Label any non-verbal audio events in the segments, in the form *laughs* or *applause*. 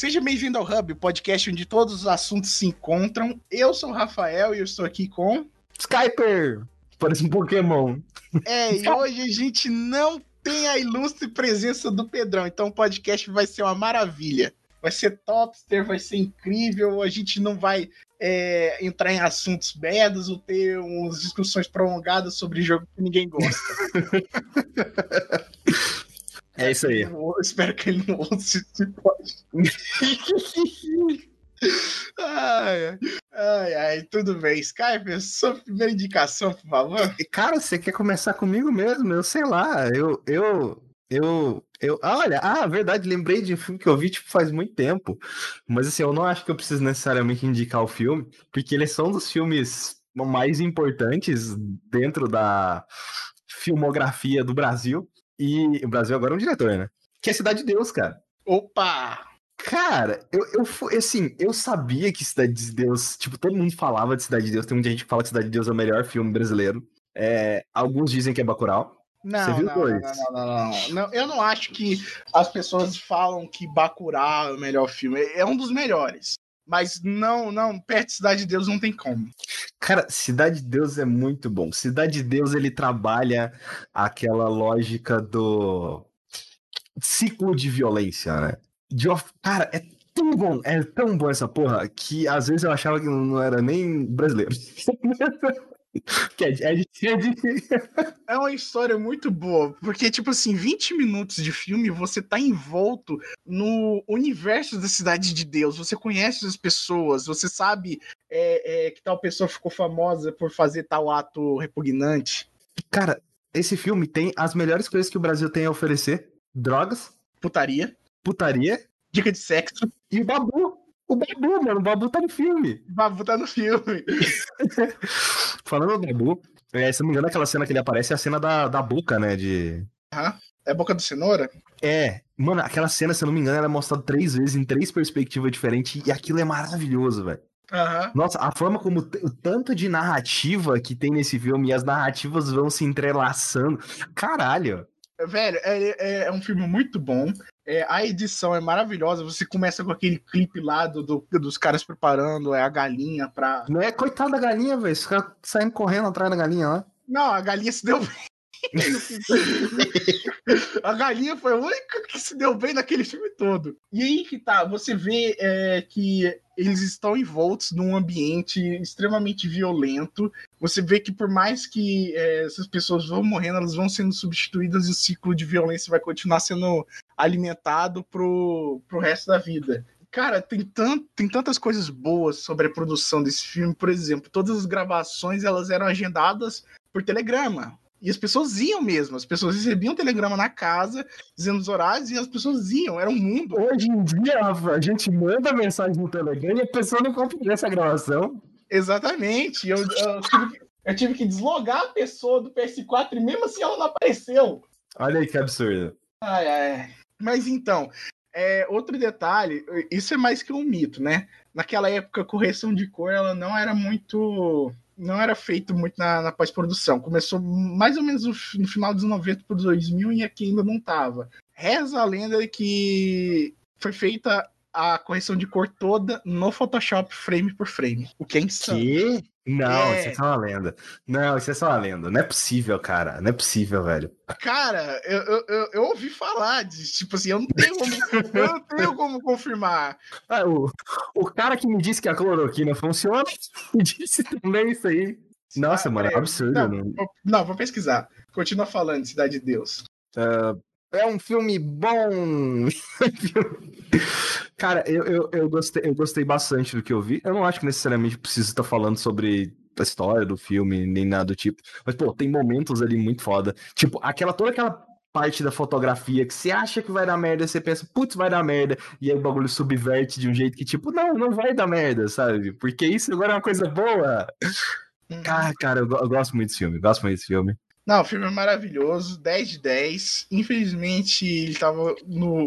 Seja bem-vindo ao Hub, o podcast onde todos os assuntos se encontram. Eu sou o Rafael e eu estou aqui com. Skyper! Parece um Pokémon. É, e hoje a gente não tem a ilustre presença do Pedrão, então o podcast vai ser uma maravilha. Vai ser topster, vai ser incrível. A gente não vai é, entrar em assuntos merdas ou ter umas discussões prolongadas sobre jogo que ninguém gosta. *laughs* É isso aí. Eu espero que ele não ouça esse podcast. *laughs* ai, ai, ai, tudo bem. Skype, sua primeira indicação, por favor. Cara, você quer começar comigo mesmo? Eu sei lá, eu, eu, eu, eu, ah, olha, ah, verdade, lembrei de um filme que eu vi, tipo, faz muito tempo, mas assim, eu não acho que eu preciso necessariamente indicar o filme, porque eles são dos filmes mais importantes dentro da filmografia do Brasil, e o Brasil agora é um diretor, né? Que é Cidade de Deus, cara. Opa! Cara, eu, eu assim, eu sabia que Cidade de Deus, tipo, todo mundo falava de Cidade de Deus, tem muita gente que fala que Cidade de Deus é o melhor filme brasileiro. É, alguns dizem que é Bacurau. Não, Você viu não, dois? não, não, não, não. Eu não acho que as pessoas falam que Bacurau é o melhor filme. É um dos melhores. Mas não, não, perto de Cidade de Deus não tem como. Cara, Cidade de Deus é muito bom. Cidade de Deus ele trabalha aquela lógica do ciclo de violência, né? De, cara, é tão bom, é tão bom essa porra que às vezes eu achava que não era nem brasileiro. *laughs* *laughs* que é, é, é, é uma história muito boa, porque, tipo assim, 20 minutos de filme você tá envolto no universo da Cidade de Deus. Você conhece as pessoas, você sabe é, é, que tal pessoa ficou famosa por fazer tal ato repugnante. Cara, esse filme tem as melhores coisas que o Brasil tem a oferecer: drogas, putaria, putaria, dica de sexo e o babu. O Babu, mano, o Babu tá no filme. O Babu tá no filme. *laughs* Falando do Babu, é, se não me engano, aquela cena que ele aparece é a cena da, da boca, né? De. Aham. É a boca do cenoura? É. Mano, aquela cena, se eu não me engano, ela é mostrada três vezes em três perspectivas diferentes e aquilo é maravilhoso, velho. Uhum. Nossa, a forma como o tanto de narrativa que tem nesse filme e as narrativas vão se entrelaçando. Caralho. Velho, é, é, é um filme muito bom. É, a edição é maravilhosa. Você começa com aquele clipe lá do, do, dos caras preparando é, a galinha pra. Não é coitada da galinha, velho. Os caras saindo correndo atrás da galinha lá. Não, a galinha se deu bem. *laughs* a galinha foi a única que se deu bem naquele filme todo. E aí que tá, você vê é, que eles estão envoltos num ambiente extremamente violento. Você vê que por mais que é, essas pessoas vão morrendo, elas vão sendo substituídas e o ciclo de violência vai continuar sendo alimentado pro, pro resto da vida. Cara, tem, tant, tem tantas coisas boas sobre a produção desse filme. Por exemplo, todas as gravações elas eram agendadas por telegrama. E as pessoas iam mesmo, as pessoas recebiam um telegrama na casa, dizendo os horários, e as pessoas iam, era um mundo. Hoje em dia, a gente manda mensagem no Telegram e a pessoa não compreende essa gravação. Exatamente. Eu, eu, tive que, eu, tive que, deslogar a pessoa do PS4 e mesmo assim ela não apareceu. Olha aí que absurdo. Ai, ai. Mas então, é, outro detalhe, isso é mais que um mito, né? Naquela época, a correção de cor ela não era muito não era feito muito na, na pós-produção. Começou mais ou menos no, no final dos 90 para 2000 e aqui ainda não estava. Reza a lenda que foi feita a correção de cor toda no Photoshop frame por frame. O que é insano. Que? Não, é... isso é só uma lenda. Não, isso é só uma lenda. Não é possível, cara. Não é possível, velho. Cara, eu, eu, eu, ouvi falar de, tipo assim, eu não tenho como, eu não tenho como confirmar. Ah, *laughs* o, o cara que me disse que a cloroquina funciona *laughs* me disse também isso aí. Nossa, ah, mano, é absurdo. Não, não, não, vou pesquisar. Continua falando, Cidade de Deus. Uh, é um filme bom. *laughs* Cara, eu, eu, eu, gostei, eu gostei bastante do que eu vi. Eu não acho que necessariamente preciso estar falando sobre a história do filme, nem nada do tipo. Mas, pô, tem momentos ali muito foda. Tipo, aquela toda aquela parte da fotografia que você acha que vai dar merda, você pensa, putz, vai dar merda, e aí o bagulho subverte de um jeito que, tipo, não, não vai dar merda, sabe? Porque isso agora é uma coisa boa. Cara, cara, eu, eu gosto muito desse filme, gosto muito desse filme. Não, o filme é maravilhoso, 10 de 10. Infelizmente, ele estava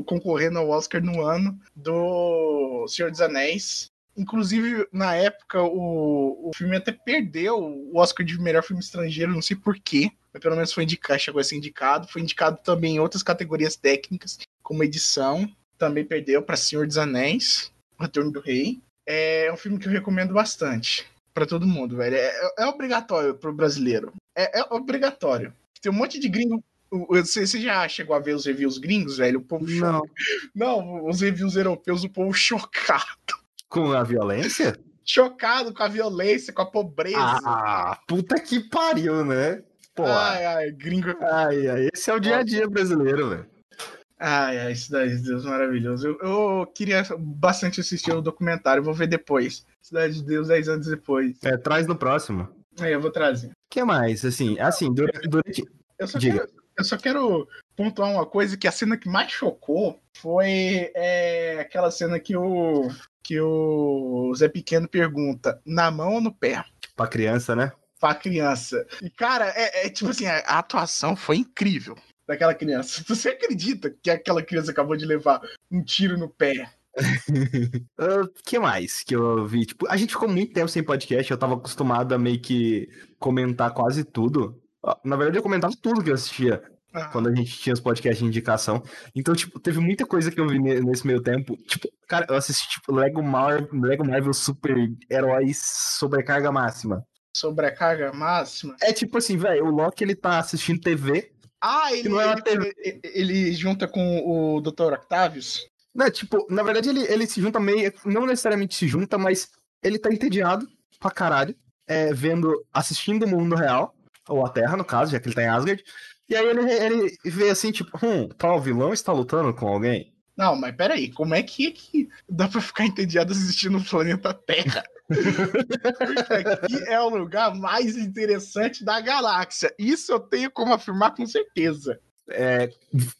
concorrendo ao Oscar no ano do Senhor dos Anéis. Inclusive, na época, o, o filme até perdeu o Oscar de melhor filme estrangeiro, não sei porquê, mas pelo menos foi indicado, chegou a ser indicado. Foi indicado também em outras categorias técnicas, como edição. também perdeu para Senhor dos Anéis, Retorno do Rei. É um filme que eu recomendo bastante para todo mundo, velho. É, é obrigatório pro brasileiro. É, é, obrigatório. Tem um monte de gringo. Você, já chegou a ver os reviews gringos, velho? O povo Não. choca. Não, os reviews europeus, o povo chocado. Com a violência? Chocado com a violência, com a pobreza. Ah, puta que pariu, né? Pô. ai, ai, gringo. Ai, ai, esse é o dia a dia brasileiro, velho. Ai, ai, Cidade de Deus, maravilhoso. Eu, eu queria bastante assistir o documentário, vou ver depois. Cidade de Deus, 10 anos depois. É, traz no próximo. Aí eu vou trazer. O que mais? Assim, assim, durante. durante... Eu só, Diga. quero, eu só quero pontuar uma coisa que a cena que mais chocou foi é, aquela cena que o que o Zé Pequeno pergunta na mão ou no pé Pra criança, né? pra criança. E cara, é, é tipo assim, a, a atuação foi incrível daquela criança. *laughs* Você acredita que aquela criança acabou de levar um tiro no pé? O *laughs* que mais que eu vi? Tipo, a gente ficou muito tempo sem podcast, eu tava acostumado a meio que comentar quase tudo. Ah, Na verdade, eu comentava tudo que eu assistia Ah, quando a gente tinha os podcasts de indicação. Então, tipo, teve muita coisa que eu vi ne- nesse meio tempo. Tipo, cara, eu assisti, tipo, Lego, Mar Lego Marvel Super Heróis Sobrecarga Máxima. sobrecarga máxima. É tipo assim, velho, o Loki, ele tá assistindo TV. Ah, ele, não é uma ele, ele- ele junta com o Dr. Octavius? Né, tipo, na verdade, ele, ele se junta meio. Não necessariamente se junta, mas ele tá entediado pra caralho. É, vendo, assistindo o mundo real, ou a Terra, no caso, já que ele tá em Asgard. E aí ele, ele vê assim, tipo, hum, tal vilão está lutando com alguém. Não, mas peraí, como é que, que dá pra ficar entediado assistindo o planeta Terra? Porque *laughs* aqui é o lugar mais interessante da galáxia. Isso eu tenho como afirmar com certeza. É,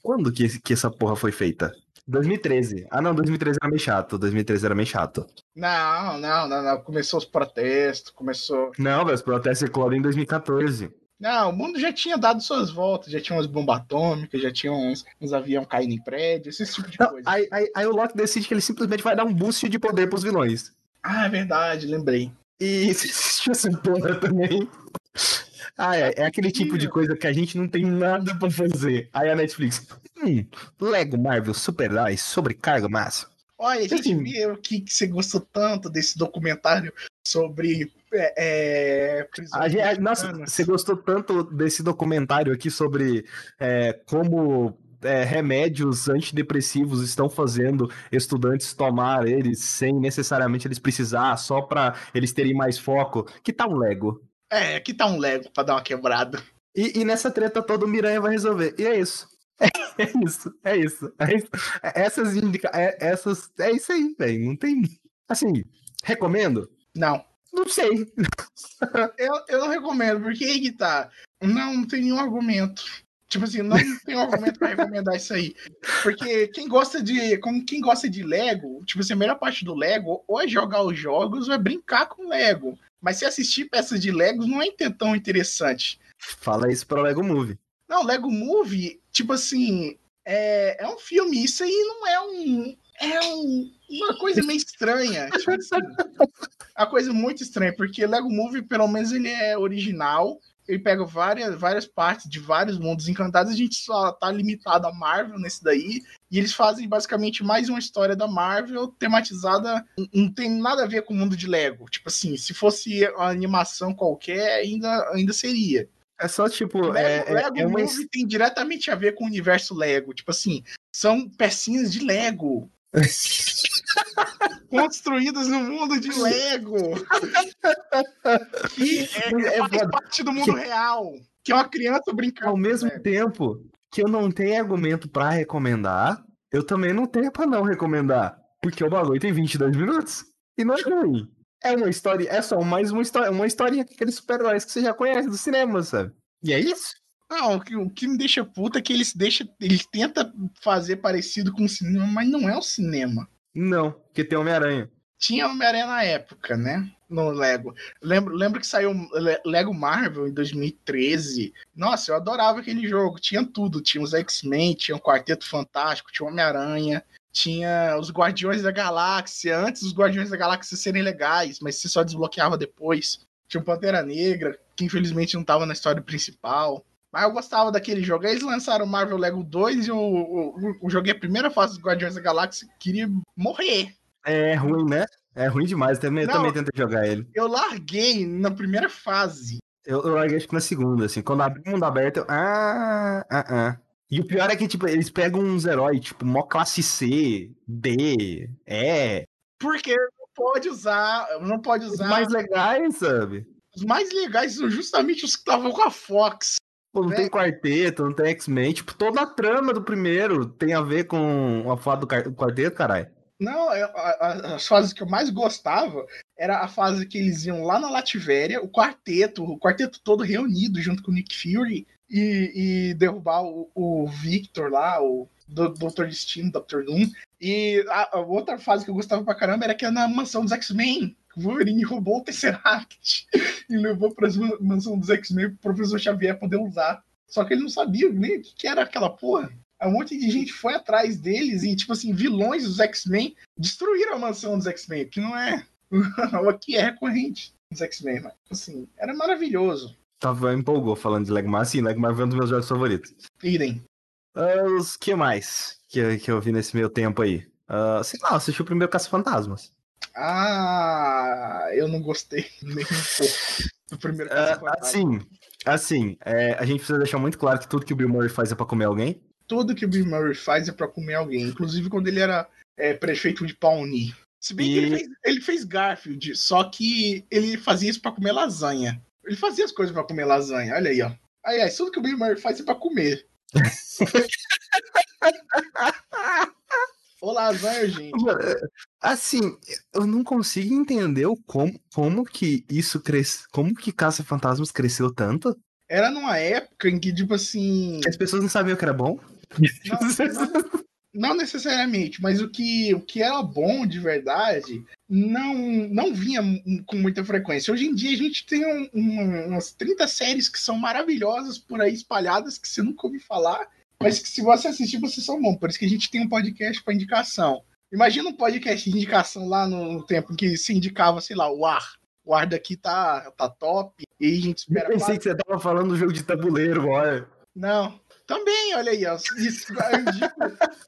quando que, que essa porra foi feita? 2013. Ah, não, 2013 era meio chato. 2013 era meio chato. Não, não, não, não. Começou os protestos, começou. Não, velho, os protestos eclodem em 2014. Não, o mundo já tinha dado suas voltas, já tinha umas bombas atômicas, já tinha uns, uns aviões caindo em prédios, esse tipo de Não, coisa. aí, aí, aí o Loki decide que ele simplesmente vai dar um boost de poder pros vilões. Ah, é verdade, lembrei. E você assistiu essa porra também? Ah, é, é aquele tipo de coisa que a gente não tem nada pra fazer. Aí a Netflix. Hum, Lego Marvel Super Heróis sobrecarga máxima. Olha, a gente Assim. viu que, que você gostou tanto desse documentário sobre é, é, A gente- nossa, você gostou tanto desse documentário aqui sobre é, como é, remédios antidepressivos estão fazendo estudantes tomar eles sem necessariamente eles precisar, só pra eles terem mais foco? Que tal um Lego? É, aqui tá um Lego pra dar uma quebrada. E, e nessa treta toda o Miranha vai resolver. E é isso. *laughs* É, isso, é isso. É isso. Essas indica... é, essas é isso aí, velho. Não tem. Assim, recomendo? Não. Não sei. *laughs* Eu, eu não recomendo, porque aí que tá. Não, não tem nenhum argumento. Tipo assim, não tem um argumento pra recomendar isso aí. Porque quem gosta de. Como quem gosta de Lego, tipo assim, a melhor parte do Lego ou é jogar os jogos ou é brincar com Lego. Mas se assistir peças de Legos não é tão interessante. Fala isso pra Lego Movie. Não, Lego Movie, tipo assim, é, é um filme. Isso aí não é um. É um- uma coisa meio estranha. Tipo assim, *laughs* uma coisa muito estranha, porque Lego Movie, pelo menos, ele é original. Ele pega várias, várias partes de vários mundos encantados. A gente só tá limitado a Marvel nesse daí. E eles fazem basicamente mais uma história da Marvel tematizada. Não- tem nada a ver com o mundo de Lego. Tipo assim, se fosse uma animação qualquer, ainda, ainda seria. É só tipo. Lego, é, é- Lego é uma. Movie tem diretamente a ver com o universo Lego. Tipo assim, são pecinhas de Lego. *laughs* construídas no mundo de Lego. que é, É faz foda. parte do mundo real. Que é uma criança brincando. Ao mesmo Lego. tempo que eu não tenho argumento pra recomendar, eu também não tenho pra não recomendar. Porque o bagulho tem 22 minutos. E não é ruim. É uma história, é só mais uma história, uma historinha com aqueles super-heróis que você já conhece do cinema, sabe? E é isso. Não, o que, o que me deixa puta é que eles deixa, eles tenta fazer parecido com o cinema, mas não é o cinema. Não, porque tem Homem-Aranha. Tinha Homem-Aranha na época, né? No Lego. Lembro, lembro que saiu Le- Lego Marvel em 2013. Nossa, eu adorava aquele jogo. Tinha tudo. Tinha os X-Men, tinha o Quarteto Fantástico, tinha o Homem-Aranha, tinha os Guardiões da Galáxia. Antes dos Guardiões da Galáxia serem legais, mas você só desbloqueava depois. Tinha o Pantera Negra, que infelizmente não tava na história principal. Mas eu gostava daquele jogo. Aí eles lançaram Marvel Lego 2 e eu, eu, eu joguei a primeira fase do Guardiões da Galáxia queria morrer. É ruim, né? É ruim demais. Eu também, Não, também tentei jogar ele. Eu larguei na primeira fase. Eu, eu larguei acho que na segunda, assim. Quando abri o mundo aberto, eu. Ah, ah, ah. E o pior é que, tipo, eles pegam uns heróis, tipo, mó classe C, D, E. Porque não pode usar. Não pode usar. Os mais legais, sabe? Os mais legais são justamente os que estavam com a Fox. Pô, não né? tem quarteto, não tem X-Men. Tipo, toda a trama do primeiro tem a ver com a foto do quarteto, caralho. Não, eu, a, as fases que eu mais gostava era a fase que eles iam lá na Lativéria, o quarteto, o quarteto todo reunido junto com o Nick Fury e, e derrubar o, o, Victor lá, o Dr. Destino, Dr. Doom. E a, a, outra fase que eu gostava pra caramba era que era na mansão dos X-Men. O Wolverine roubou o Tesseract e levou pra mansão dos X-Men pro professor Xavier poder usar. Só que ele não sabia nem o que era aquela porra. Um monte de gente foi atrás deles e, tipo assim, vilões dos X-Men destruíram a mansão dos X-Men, que não é. *laughs* Aqui é recorrente dos X-Men, mas, assim, era maravilhoso. Tava empolgou falando de Legmar. Sim, Legmar foi um dos meus jogos favoritos. Idem. Uh, os que mais que, que eu vi nesse meio tempo aí? Uh, sei lá, assisti o primeiro Caça-Fantasmas. Ah, eu não gostei *laughs* nem um pouco do primeiro. Uh, assim, assim é, a gente precisa deixar muito claro que tudo que o Bill Murray faz é pra comer alguém. Tudo que o Bill Murray faz é pra comer alguém. Inclusive quando ele era é, prefeito de Pawnee. Se bem e... que ele fez, ele fez Garfield, só que ele fazia isso pra comer lasanha. Ele fazia as coisas pra comer lasanha, olha aí, ó. Aí, aí tudo que o Bill Murray faz é pra comer. *laughs* Ô, lasanha, gente. Assim, eu não consigo entender como, como que isso cresce. Como que Caça Fantasmas cresceu tanto? Era numa época em que, tipo assim. As pessoas não sabiam que era bom? Não, não, não necessariamente, mas o que, o que era bom de verdade não, não vinha com muita frequência. Hoje em dia a gente tem um, um, umas 30 séries que são maravilhosas por aí espalhadas que você nunca ouviu falar, mas que se você assistir, vocês são bons. Por isso que a gente tem um podcast para indicação. Imagina um podcast de indicação lá no tempo em que se indicava, sei lá, o ar. O ar daqui tá, tá top. E a gente espera. Eu pensei que você tava falando do jogo de tabuleiro, olha. Não, também, olha aí, ó, isso, eu indico,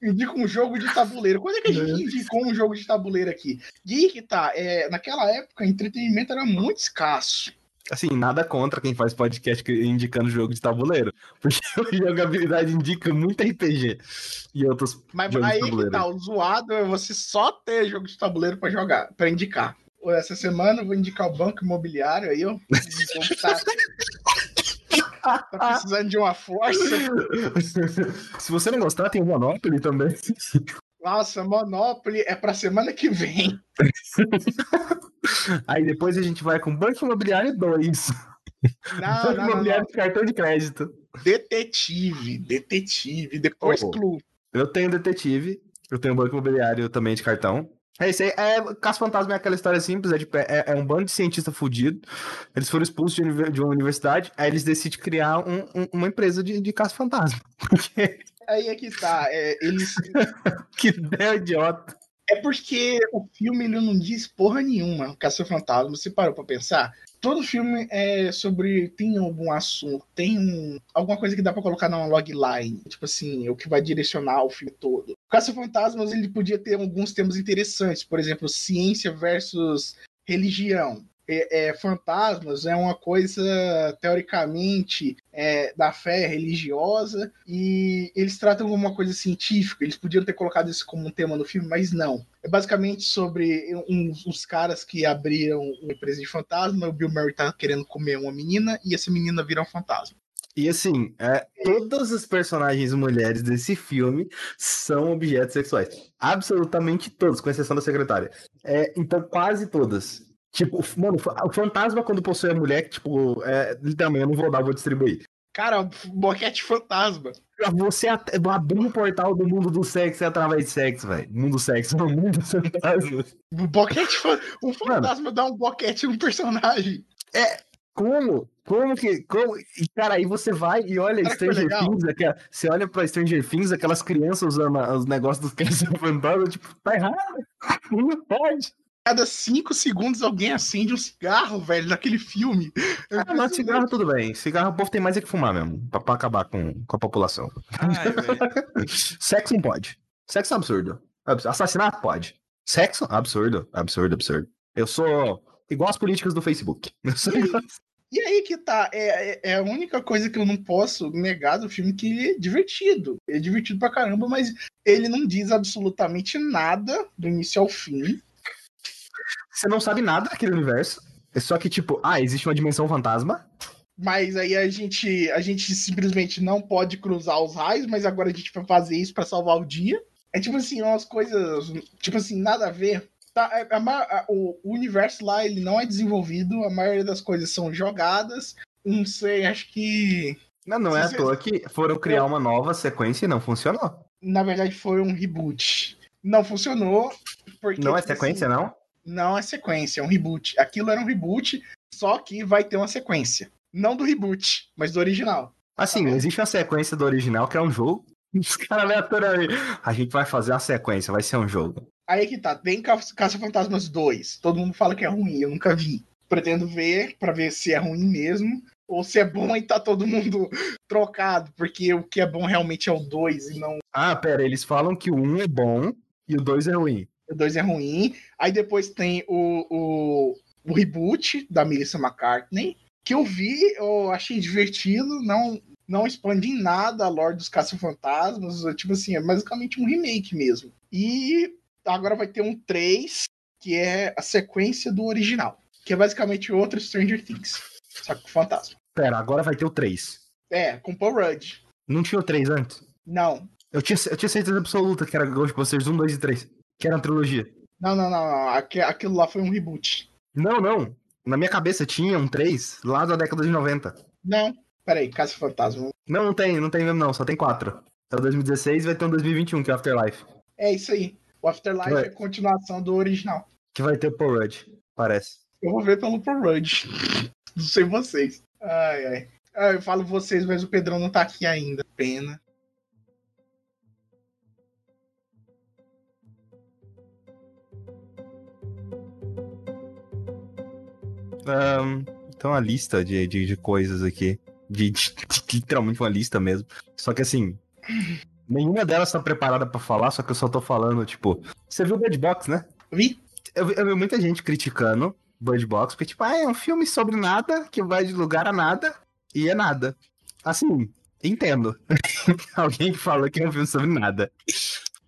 indico, um jogo de tabuleiro. Quando é que a gente é. indicou um jogo de tabuleiro aqui? E que tá, é, naquela época, entretenimento era muito escasso. Assim, nada contra quem faz podcast indicando jogo de tabuleiro. *laughs* Porque a jogabilidade indica muito RPG e outros Mas jogos aí de que tá, o zoado é você só ter jogo de tabuleiro para jogar, para indicar. Essa semana eu vou indicar o Banco Imobiliário aí, ó. *laughs* Tá precisando de uma força. *laughs* Se você não gostar, tem o Monopoly também. Nossa, Monopoly é pra semana que vem. *laughs* Aí depois a gente vai com Banco Imobiliário 2. Não, Banco não, Imobiliário não, de cartão de crédito. Detetive, detetive, depois oh, clube. Eu tenho detetive, eu tenho Banco Imobiliário também de cartão. É isso aí. É, Caso Fantasma é aquela história simples, é, de, é, é um bando de cientista fudido. Eles foram expulsos de, de uma universidade, aí eles decidem criar um, um, uma empresa de, de Caso Fantasma. *laughs* Aí é que tá. É, eles. *laughs* que ideia idiota. É porque o filme ele não diz porra nenhuma, Caça Fantasma. Você parou pra pensar? Todo filme é sobre. Tem algum assunto, tem um, alguma coisa que dá pra colocar numa logline. Tipo assim, o que vai direcionar o filme todo. O Caça Fantasmas ele podia ter alguns temas interessantes, por exemplo, ciência versus religião é, é, fantasmas é uma coisa teoricamente é, da fé religiosa e eles tratam como uma coisa científica. Eles podiam ter colocado isso como um tema no filme, mas não. É basicamente sobre uns, uns caras que abriram uma empresa de fantasma. O Bill Murray tá querendo comer uma menina e essa menina vira um fantasma. E assim, é, todas as personagens mulheres desse filme são objetos sexuais. Absolutamente todos, com exceção da secretária. É, então, quase todas. Tipo, mano, o fantasma quando possui a mulher, tipo, é, literalmente, eu não vou dar, vou distribuir. Cara, boquete fantasma. Você abrir o portal do mundo do sexo é através de sexo, velho. Mundo do sexo, *laughs* o mundo do fantasma. Boquete O fantasma Mano, dá um boquete no personagem. É. Como? Como que. Como? E, cara, aí você vai e olha Será Stranger Things, aquela, você olha pra Stranger Things, aquelas crianças usando os negócios dos *laughs* fantasmas, tipo, tá errado. Não pode. Cada cinco segundos alguém acende um cigarro, velho, naquele filme. É Ah, mas cigarro tudo bem. Cigarro o povo tem mais é que fumar mesmo. Pra, pra acabar com, com a população. Ai. *laughs* Sexo não pode. Sexo é absurdo. Abs- Assassinato pode. Sexo? Absurdo. Absurdo, absurdo. Eu sou igual as políticas do Facebook. Eu sou igual- E aí que tá, é, é- é a única coisa que eu não posso negar do filme que ele é divertido. Ele é divertido pra caramba, mas ele não diz absolutamente nada do início ao fim. Você não sabe nada daquele universo. É só que, tipo, ah, existe uma dimensão fantasma. Mas aí a gente, a gente simplesmente não pode cruzar os raios, mas agora a gente vai fazer isso pra salvar o dia. É tipo assim, umas coisas, tipo assim, nada a ver. Tá, é- a ma- a- o, universo lá ele não é desenvolvido, a maioria das coisas são jogadas. Não sei, acho que Não, não é à toa que foram criar uma nova sequência e não funcionou. na verdade foi um reboot. Não funcionou. Porque, Não é tipo sequência, assim, não? Não é sequência, é um reboot. Aquilo era um reboot, só que vai ter uma sequência. Não do reboot, mas do original. Assim, Tá. existe uma sequência do original que é um jogo. *laughs* Os caras aleatoriamente. A gente vai fazer uma sequência, vai ser um jogo. Aí que tá, tem Ca- Caça-Fantasmas 2. Todo mundo fala que é ruim, eu nunca vi. Pretendo ver pra ver se é ruim mesmo. Ou se é bom e tá todo mundo *laughs* trocado, porque o que é bom realmente é o 2 e não Ah, pera, eles falam que o 1 é bom e o 2 é ruim. O 2 é ruim. Aí depois tem o, o, o reboot da Melissa McCartney, que eu vi, eu achei divertido, não, não expande em nada a lore dos Caça-Fantasmas. Tipo assim, é basicamente um remake mesmo. E agora vai ter um 3, que é a sequência do original, que é basicamente outro Stranger Things, só que com fantasma. Pera, agora vai ter o 3. É, com Paul Rudd. Não tinha o 3 antes? Não, Eu tinha, eu tinha certeza absoluta que era Ghostbusters 1, 2 e 3. Que era uma trilogia. não, não, não, não. Aque- Aquilo lá foi um reboot. Não, não. Na minha cabeça tinha um 3 lá da década de 90. Não, peraí, Caça-Fantasma. Não, não tem, não tem mesmo não, só tem 4. É o 2016 e vai ter um 2021, que é o Afterlife. É isso aí. O Afterlife Vai. é continuação do original. Que vai ter o Paul Rudd, parece. Eu vou ver pelo Paul Rudd. *laughs* Não sei vocês. Ai, ai. Ah, eu falo vocês, mas o Pedrão não tá aqui ainda. Pena. Ahn, então a lista de, de, de coisas aqui. De, de- de- literalmente uma lista mesmo. Só que assim. Nenhuma delas tá preparada pra falar, só que eu só tô falando, tipo. Você viu Bird Box, né? Vi? Eu, vi- eu vi muita gente criticando Bird Box, porque, tipo, ah, é um filme sobre nada, que vai de lugar a nada, e é nada. Assim, entendo. *laughs* Alguém que fala que é um filme sobre nada.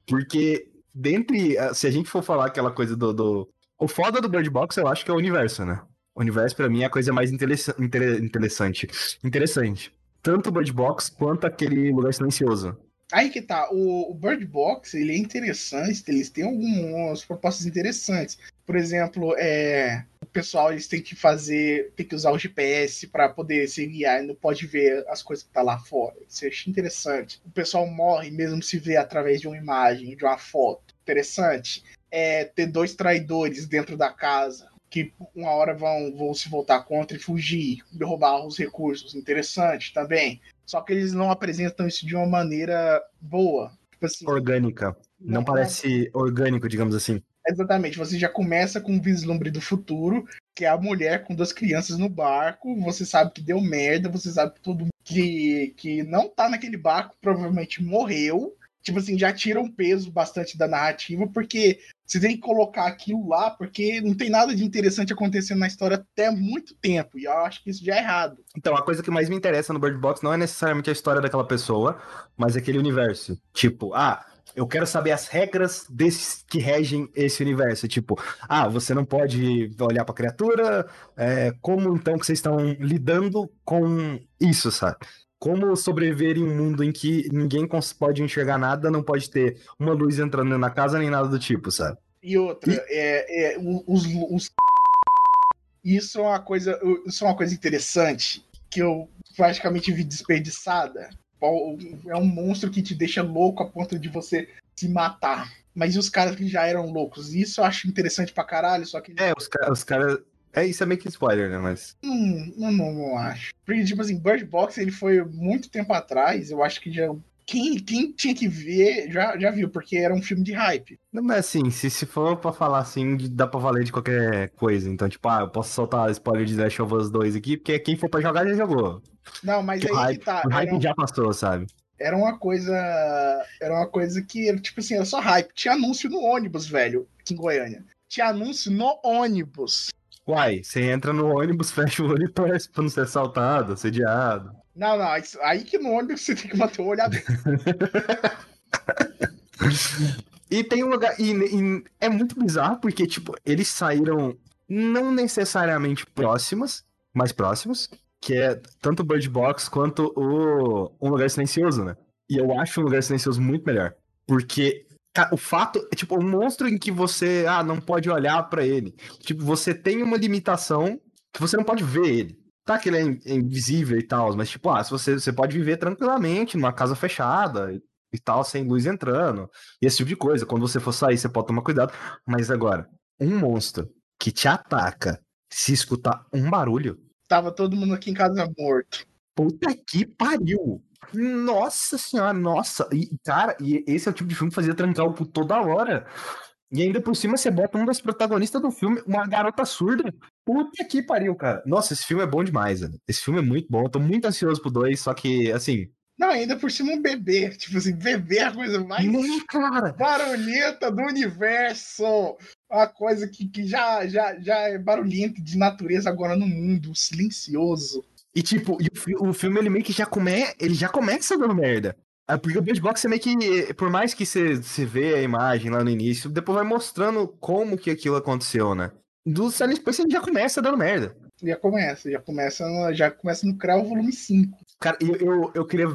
Porque, dentre. ah, Se a gente for falar aquela coisa do. do... O foda do Bird Box, eu acho que é o universo, né? O universo, pra mim, é a coisa mais interessa- inter- interessante. Interessante. Tanto o Bird Box quanto aquele lugar silencioso. Aí que tá. O, o Bird Box, ele é interessante. Eles têm algumas propostas interessantes. Por exemplo, é, o pessoal eles têm que fazer, tem que usar o GPS para poder se guiar e não pode ver as coisas que tá lá fora. Isso eu achei interessante. O pessoal morre mesmo se vê através de uma imagem, de uma foto. Interessante. É, ter dois traidores dentro da casa que uma hora vão, vão se voltar contra e fugir, roubar os recursos. Interessante também. Só que eles não apresentam isso de uma maneira boa. Tipo assim, Orgânica. Não parece orgânico, digamos assim. Exatamente, você já começa com um vislumbre do futuro, que é a mulher com duas crianças no barco, você sabe que deu merda, você sabe que todo mundo que, que não tá naquele barco provavelmente morreu. Tipo assim, já tira um peso bastante da narrativa, porque você tem que colocar aquilo lá, porque não tem nada de interessante acontecendo na história até muito tempo, e eu acho que isso já é errado. Então, a coisa que mais me interessa no Bird Box não é necessariamente a história daquela pessoa, mas aquele universo. Tipo, ah, eu quero saber as regras desses que regem esse universo. Tipo, ah, você não pode olhar pra criatura. é, como então que vocês estão lidando com isso, sabe? Como sobreviver em um mundo em que ninguém pode enxergar nada, não pode ter uma luz entrando na casa nem nada do tipo, sabe? E outra, é, é, o- os, os- *laughs* Isso é uma coisa. Isso é uma coisa interessante que eu praticamente vi desperdiçada. É um monstro que te deixa louco a ponto de você se matar. Mas e os caras que já eram loucos? Isso eu acho interessante pra caralho, só que. É, os, ca- os caras. É, isso é meio que spoiler, né? Mas. Hum, não, não, não acho. Porque, tipo assim, Bird Box ele foi muito tempo atrás. Eu acho que já quem, quem tinha que ver já, já viu, porque era um filme de hype. Não, mas assim, se, se for pra falar assim, dá pra valer de qualquer coisa. Então, tipo, ah, eu posso soltar spoiler de Last of Us 2 aqui, porque quem for pra jogar já jogou. Não, mas aí hype, que tá. o hype um- já passou, sabe? era uma coisa. Era uma coisa que, tipo assim, era só hype. Tinha anúncio no ônibus, velho, aqui em Goiânia. Tinha anúncio no ônibus. Uai, você entra no ônibus, *laughs* fecha o olho e torce pra não ser assaltado, assediado. Não, não, aí que no ônibus você tem que manter o olho aberto. *laughs* E tem um lugar. E, e é muito bizarro porque, tipo, eles saíram não necessariamente próximas, mais próximos, que é tanto o Bird Box quanto o Um Lugar Silencioso, né? E eu acho um lugar silencioso muito melhor. Porque o fato, é tipo, um monstro em que você, ah, não pode olhar pra ele. Tipo, você tem uma limitação que você não pode ver ele. Tá que ele é in- é invisível e tal, mas tipo, ah, se você, você pode viver tranquilamente numa casa fechada e, e tal, sem luz entrando, e esse tipo de coisa. Quando você for sair, você pode tomar cuidado. Mas agora, um monstro que te ataca, se escutar um barulho, Tava todo mundo aqui em casa morto. Puta que pariu! Nossa senhora, nossa! E, cara, e esse é o tipo de filme que fazia trancar o cu toda hora. E ainda por cima você bota um das protagonistas do filme, uma garota surda. Puta que pariu, cara. Nossa, esse filme é bom demais, velho. Esse filme é muito bom. Eu tô muito ansioso pro dois, só que, assim. Não, ainda por cima um bebê. Tipo assim, bebê é a coisa mais Nem, cara! barulhenta do universo. Uma coisa que, que já, já, já é barulhenta de natureza agora no mundo, silencioso. E tipo, e o, o filme ele meio que já, come, ele já começa dando merda. Ah, Porque o Bird Box é meio que, por mais que você, você vê a imagem lá no início, depois vai mostrando como que aquilo aconteceu, né? Do Silent Space ele já começa dando merda. Já começa, já começa, no- já começa no Creu volume 5. Cara, eu, eu, eu queria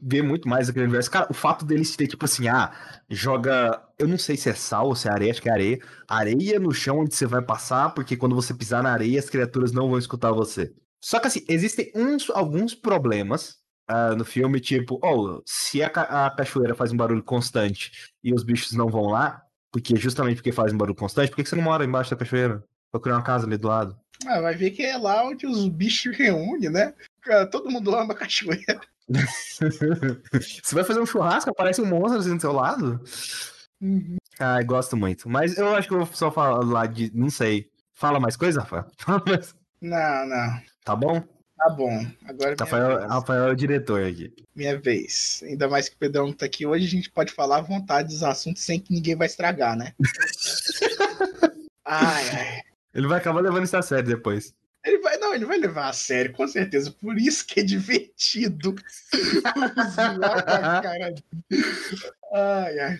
ver muito mais aquele universo. Cara, o fato deles ter, tipo assim, ah, joga. Eu não sei se é sal ou se é areia, acho que é areia. Areia no chão onde você vai passar, porque quando você pisar na areia, as criaturas não vão escutar você. Só que assim, existem uns, alguns problemas ah, no filme, tipo, oh, se a, ca- a cachoeira faz um barulho constante e os bichos não vão lá, porque justamente porque faz um barulho constante, por que você não mora embaixo da cachoeira? Criar uma casa ali do lado. Ah, vai ver que é lá onde os bichos *laughs* reúnem, né? Cara, Todo mundo ama cachoeira. *laughs* Você vai fazer um churrasco, aparece um monstro assim do seu lado? Uhum. Ah, gosto muito. Mas eu acho que eu vou só falar de. Não sei. Fala mais coisa, Rafael? *laughs* Fala mais- Não, não. Tá bom? Tá bom. Agora Rafael. Rafael é o diretor aqui. minha vez. Ainda mais que o Pedrão tá aqui hoje, a gente pode falar à vontade dos assuntos sem que ninguém vai estragar, né? *laughs* ai, ai. Ele vai acabar levando isso a sério depois. Ele vai, não, ele vai levar a sério, com certeza. Por isso que é divertido. *laughs* Ai, ai.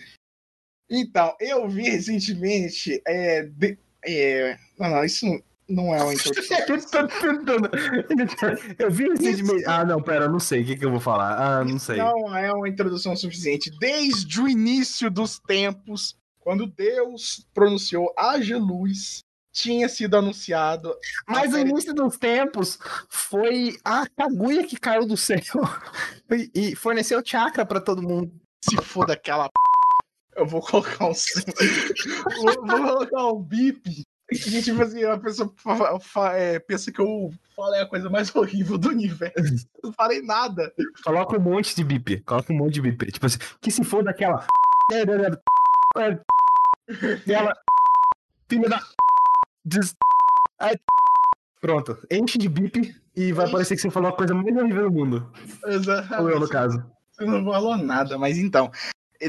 Então, eu vi recentemente. É, de- é, não, não, isso não é uma introdução. *laughs* Eu vi recentemente. Ah, não, pera, eu não sei. O que, que eu vou falar? Ah, não sei. Não é uma introdução suficiente. Desde o início dos tempos, quando Deus pronunciou haja luz, tinha sido anunciado. Mas série- início dos tempos foi a Kaguya que caiu do céu *laughs* e- forneceu chakra pra todo mundo. Se foda aquela. p***. Eu vou colocar um. *laughs* vou, vou colocar um bip. E, tipo assim, a pessoa é, pensa que eu falei a coisa mais *laughs* horrível do universo. Eu não falei nada. Coloca um monte de bip. Coloca um monte de bip. Tipo assim, que se for daquela. *laughs* Ela. Filha da. Pronto. Enche de bip e vai parecer que você falou a coisa mais horrível do mundo. Ou eu, no Exatamente. caso. Você não falou nada, mas então.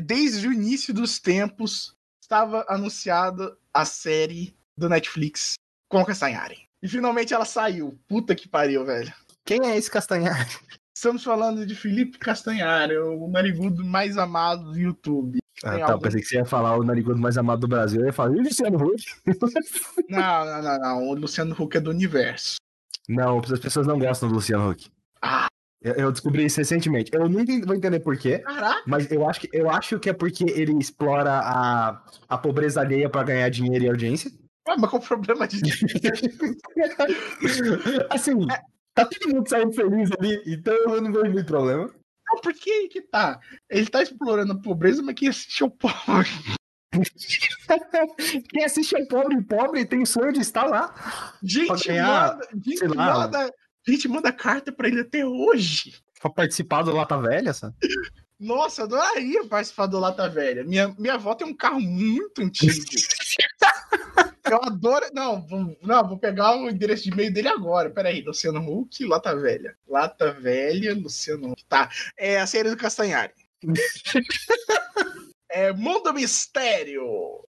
Desde o início dos tempos, estava anunciada a série do Netflix com a Castanhari. E finalmente ela saiu. Puta que pariu, velho. Quem é esse castanhar? Estamos falando de Felipe Castanhari, o narigudo mais amado do YouTube. Ah, Tem tá. algum- Pensei que você ia falar o narigudo mais amado do Brasil. Eu ia falar, e o Luciano Huck? *laughs* Não, não, não, não. O Luciano Huck é do universo. Não, as pessoas não gostam do Luciano Huck. Ah. Eu, descobri isso recentemente. Eu nunca vou entender por quê. Caraca! Mas eu acho que, eu acho que é porque ele explora a, a pobreza alheia pra ganhar dinheiro e audiência. Ué, mas qual o problema de. *laughs* assim, tá todo mundo saindo feliz ali, então eu não vejo muito problema. Não, por que que tá? Ele tá explorando a pobreza, mas quem assiste é o pobre. *laughs* Quem assiste é pobre, pobre tem o sonho de estar lá. Gente, ganhar, manda, gente, manda, gente manda carta pra ele até hoje. Pra participar do Lata Velha, sabe? Nossa, eu adoraria participar do Lata Velha. Minha, minha avó tem um carro muito antigo. *laughs* Eu adoro. Não, vou, não, vou pegar o endereço de e-mail dele agora. Peraí, Luciano Huck, Lata Velha. Lata Velha, Luciano Huck. Tá. É a série do Castanhari. *laughs* é Mundo Mistério.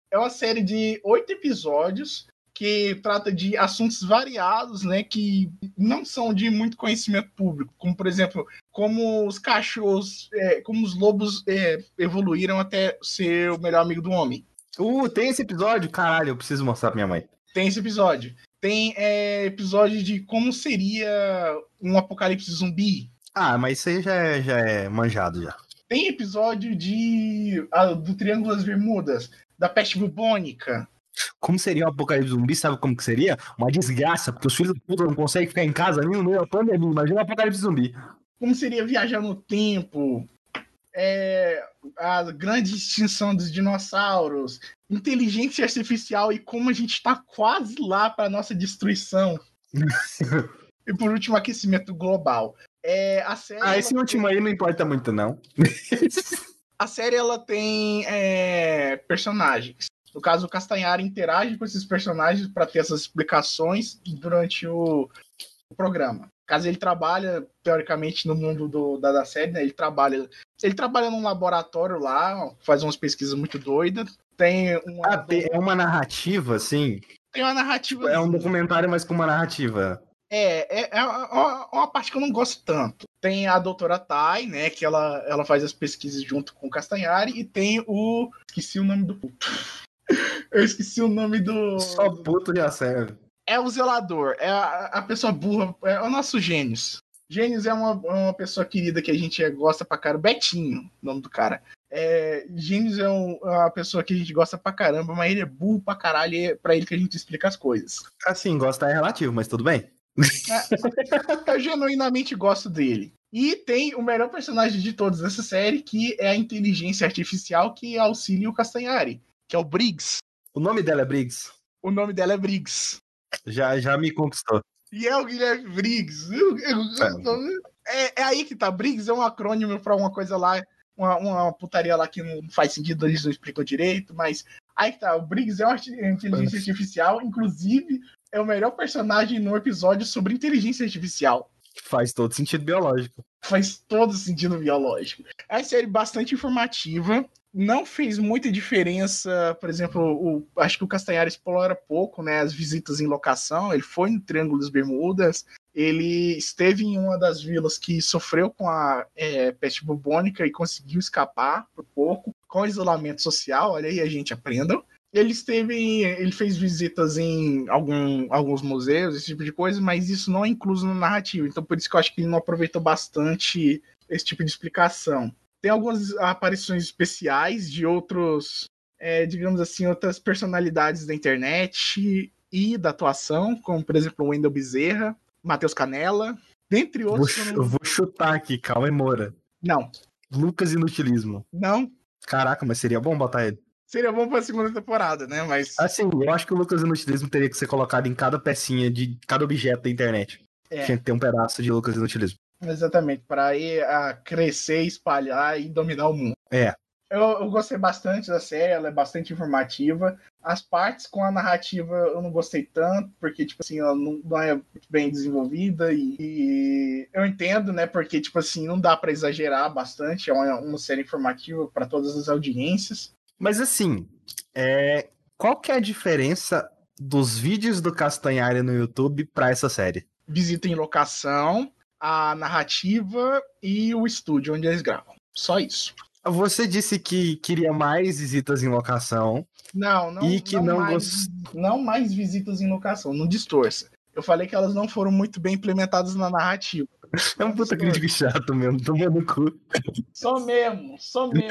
É uma série de oito episódios que trata de assuntos variados, né, que não são de muito conhecimento público, como por exemplo, como os cachorros, é, como os lobos é, evoluíram até ser o melhor amigo do homem. Uh, tem esse episódio? Caralho, eu preciso mostrar pra minha mãe. Tem esse episódio. Tem é, episódio de como seria um apocalipse zumbi. Ah, mas isso aí já é, já é manjado já. Tem episódio de a, do Triângulo das Bermudas, da peste bubônica. Como seria o apocalipse zumbi? Sabe como que seria? Uma desgraça, porque os filhos puta não conseguem ficar em casa nem no meio da pandemia. Imagina o apocalipse zumbi. Como seria viajar no tempo? É, a grande extinção dos dinossauros, inteligência artificial e como a gente está quase lá para nossa destruição. *laughs* e por último, aquecimento global. É, a série, ah, esse último tem... aí não importa muito, não. *laughs* a série ela tem é, personagens. No caso, o Castanhari interage com esses personagens para ter essas explicações durante o, o, programa. Caso ele trabalha, teoricamente, no mundo do, da, da série, né? Ele trabalha. Ele trabalha num laboratório lá, faz umas pesquisas muito doidas. Tem uma. Ah, é uma narrativa, assim. Tem uma narrativa. É um documentário, mas com uma narrativa. É, é, é uma, uma, parte que eu não gosto tanto. Tem a doutora Tai, né? Que ela, ela faz as pesquisas junto com o Castanhari, e tem o. Esqueci o nome do. *laughs* Eu esqueci o nome do. Só puto já serve. É o zelador, é a, a pessoa burra, é o nosso Gênios. Gênios é uma, é uma pessoa querida que a gente gosta pra caramba. Betinho, o nome do cara. É, Gênios é, um, é uma pessoa que a gente gosta pra caramba, mas ele é burro pra caralho e é pra ele que a gente explica as coisas. Assim, gostar é relativo, mas tudo bem. É, eu genuinamente gosto dele. E tem o melhor personagem de todos dessa série, que é a inteligência artificial que auxilia o Castanhari que é o Briggs. O nome dela é Briggs? O nome dela é Briggs. Já, já me conquistou. E é o Guilherme Briggs. *laughs* Eu, é, é, aí que tá. Briggs é um acrônimo pra uma coisa lá, uma, uma putaria lá que não faz sentido, eles não explicam direito, mas aí que tá. O Briggs é uma inteligência artificial, inclusive é o melhor personagem no episódio sobre inteligência artificial. Faz todo sentido biológico. Faz todo sentido biológico. É uma série bastante informativa não fez muita diferença, por exemplo, o, acho que o Castanhari explora pouco, né, as visitas em locação, ele foi no Triângulo das Bermudas, ele esteve em uma das vilas que sofreu com a é, peste bubônica e conseguiu escapar por pouco, com isolamento social, olha aí, a gente aprenda. Ele esteve, ele fez visitas em algum, alguns museus, esse tipo de coisa, mas isso não é incluso no narrativo, então por isso que eu acho que ele não aproveitou bastante esse tipo de explicação. Tem algumas aparições especiais de outros, é, digamos assim, outras personalidades da internet e da atuação, como por exemplo o Wendel Bezerra, Matheus Canella, dentre outros. Vou, eu vou chutar aqui, calma aí, Moura. Não. Lucas Inutilismo. Não. Caraca, mas seria bom botar ele. Seria bom pra segunda temporada, né? Mas. Assim, eu acho que o Lucas Inutilismo teria que ser colocado em cada pecinha de cada objeto da internet. É. Tinha que ter um pedaço de Lucas Inutilismo. Exatamente, para ir a crescer, espalhar e dominar o mundo. É. Eu, eu, gostei bastante da série, ela é bastante informativa. As partes com a narrativa eu não gostei tanto, porque, tipo assim, ela não, não é muito bem desenvolvida e, e, eu entendo, né, porque, tipo assim, não dá para exagerar bastante, é uma, uma série informativa para todas as audiências. Mas, assim, é... qual que é a diferença dos vídeos do Castanhari no YouTube para essa série? Visita em locação, a narrativa e o estúdio onde eles gravam. Só isso. Você disse que queria mais visitas em locação. Não, não. E que não, não mais, gost... não mais visitas em locação, não distorça. Eu falei que elas não foram muito bem implementadas na narrativa. É um puta crítico chato mesmo, tomando cu. Só mesmo, só mesmo.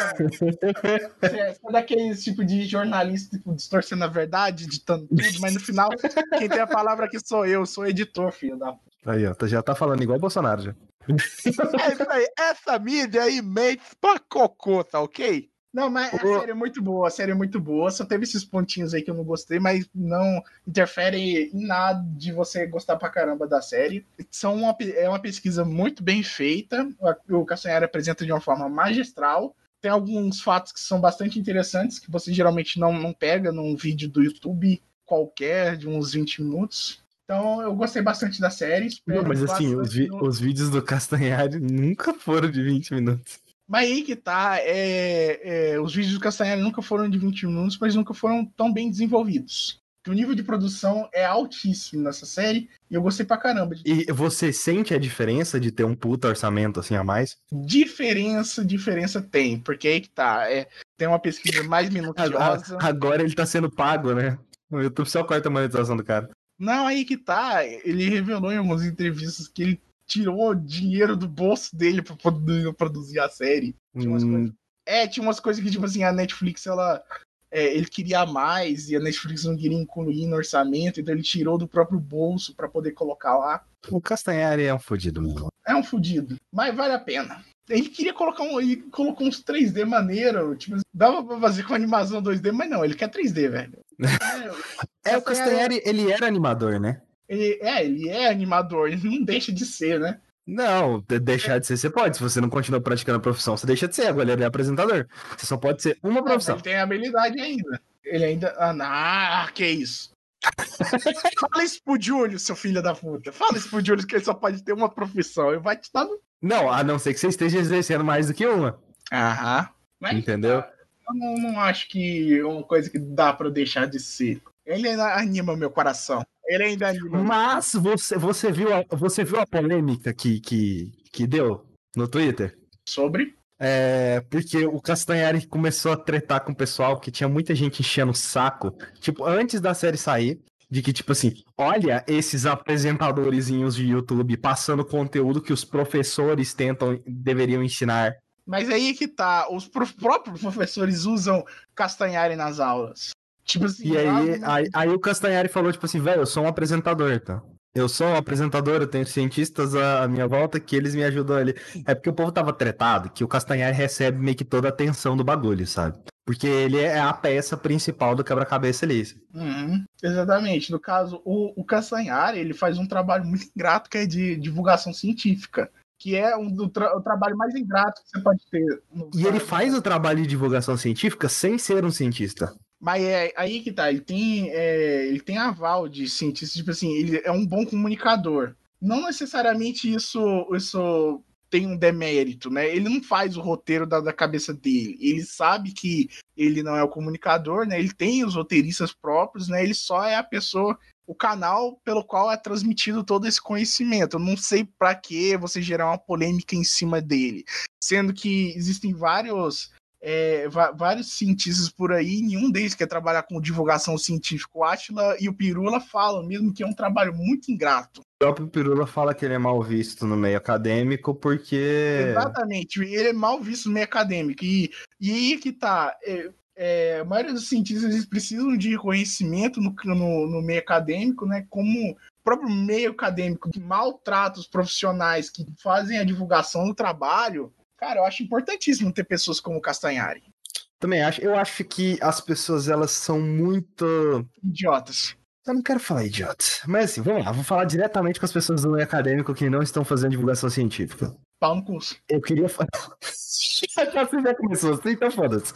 Você é daquele tipo de jornalista tipo, distorcendo a verdade, editando tudo, mas no final, quem tem a palavra aqui sou eu, sou editor, filho da Aí, ó, tá, já tá falando igual o Bolsonaro já. É isso aí, essa mídia aí mente pra cocô, tá ok? Não, mas a série é muito boa, a série é muito boa. Só teve esses pontinhos aí que eu não gostei, mas não interfere em nada de você gostar pra caramba da série. São uma, é uma pesquisa muito bem feita. O Castanhari apresenta de uma forma magistral. Tem alguns fatos que são bastante interessantes, que você geralmente não, não pega num vídeo do YouTube qualquer, de uns 20 minutos. Então eu gostei bastante da série. Não, mas assim, os, os vídeos do Castanhari nunca foram de 20 minutos. Mas aí que tá, é, é, os vídeos do Castanhari nunca foram de 20 minutos, mas nunca foram tão bem desenvolvidos. O nível de produção é altíssimo nessa série e eu gostei pra caramba. E você sente a diferença de ter um puta orçamento assim a mais? Diferença, diferença tem, porque aí que tá. É, tem uma pesquisa mais *laughs* minuciosa. Agora ele tá sendo pago, né? O YouTube só corta a monetização do cara. Não, aí que tá. Ele revelou em algumas entrevistas que ele tirou dinheiro do bolso dele pra poder produzir a série. Tinha umas hum. coisas... É, tinha umas coisas que, tipo assim, a Netflix, ela. É, ele queria mais e a Netflix não queria incluir no orçamento, então ele tirou do próprio bolso para poder colocar lá. O Castanhari é um fudido mesmo. É um fudido, mas vale a pena. Ele queria colocar um. Ele colocou uns 3D maneiro. Tipo, dava pra fazer com animação 2D, mas não, ele quer 3D, velho. É, *laughs* é o Castanhari, ele era animador, né? Ele, é, ele é animador, ele não deixa de ser, né? Não, deixar de ser você pode. Se você não continua praticando a profissão, você deixa de ser. Agora ele é apresentador. Você só pode ser uma profissão. ele tem habilidade ainda. Ele ainda. Ah, que isso. *laughs* Fala isso pro Júlio, seu filho da puta. Fala isso pro Júlio que ele só pode ter uma profissão. Ele vai te dar no... Não, a não ser que você esteja exercendo mais do que uma. Aham. Mas, Entendeu? Eu não, não acho que é uma coisa que dá pra deixar de ser. Ele anima meu coração. Ele ainda anima. Mas você, você, viu, a, você viu a polêmica que, que, que deu no Twitter? Sobre? É, porque o Castanhari começou a tretar com o pessoal que tinha muita gente enchendo o saco. Tipo, antes da série sair, de que, tipo assim, olha esses apresentadorzinhos de YouTube passando conteúdo que os professores tentam, deveriam ensinar. Mas aí que tá, os próprios professores usam Castanhari nas aulas. Tipo assim, e aí, aí, aí, o Castanhari falou, tipo assim, velho, eu sou um apresentador, tá? Eu sou um apresentador, eu tenho cientistas à minha volta que eles me ajudam ali. É porque o povo tava tretado que o Castanhari recebe meio que toda a atenção do bagulho, sabe? Porque ele é a peça principal do quebra-cabeça ali. Uhum, exatamente. No caso, o, o Castanhari, ele faz um trabalho muito ingrato que é de divulgação científica que é um do tra o trabalho mais ingrato que você pode ter. e ele faz o trabalho de divulgação científica sem ser um cientista. Mas é aí que tá, ele tem, é, ele tem aval de cientista, tipo assim, ele é um bom comunicador. Não necessariamente isso, isso tem um demérito, né? Ele não faz o roteiro da, da cabeça dele. Ele sabe que ele não é o comunicador, né? Ele tem os roteiristas próprios, né? Ele só é a pessoa, o canal pelo qual é transmitido todo esse conhecimento. Eu não sei para que você gerar uma polêmica em cima dele, sendo que existem vários é, vários cientistas por aí, nenhum deles quer trabalhar com divulgação científica. O Atila e o Pirula falam mesmo que é um trabalho muito ingrato. O próprio Pirula fala que ele é mal visto no meio acadêmico porque. Exatamente, ele é mal visto no meio acadêmico. E, e aí que tá. É, é, a maioria dos cientistas eles precisam de reconhecimento no, no, no meio acadêmico, né? Como o próprio meio acadêmico que maltrata os profissionais que fazem a divulgação do trabalho, Cara, eu acho importantíssimo ter pessoas como o Castanhari. Também acho. Eu acho que as pessoas, elas são muito... Idiotas. Eu não quero falar idiota. Mas assim, vamos lá. Vou falar diretamente com as pessoas do meio acadêmico que não estão fazendo divulgação científica. Pau no curso. Eu queria falar... *laughs* Já começou assim, então foda-se.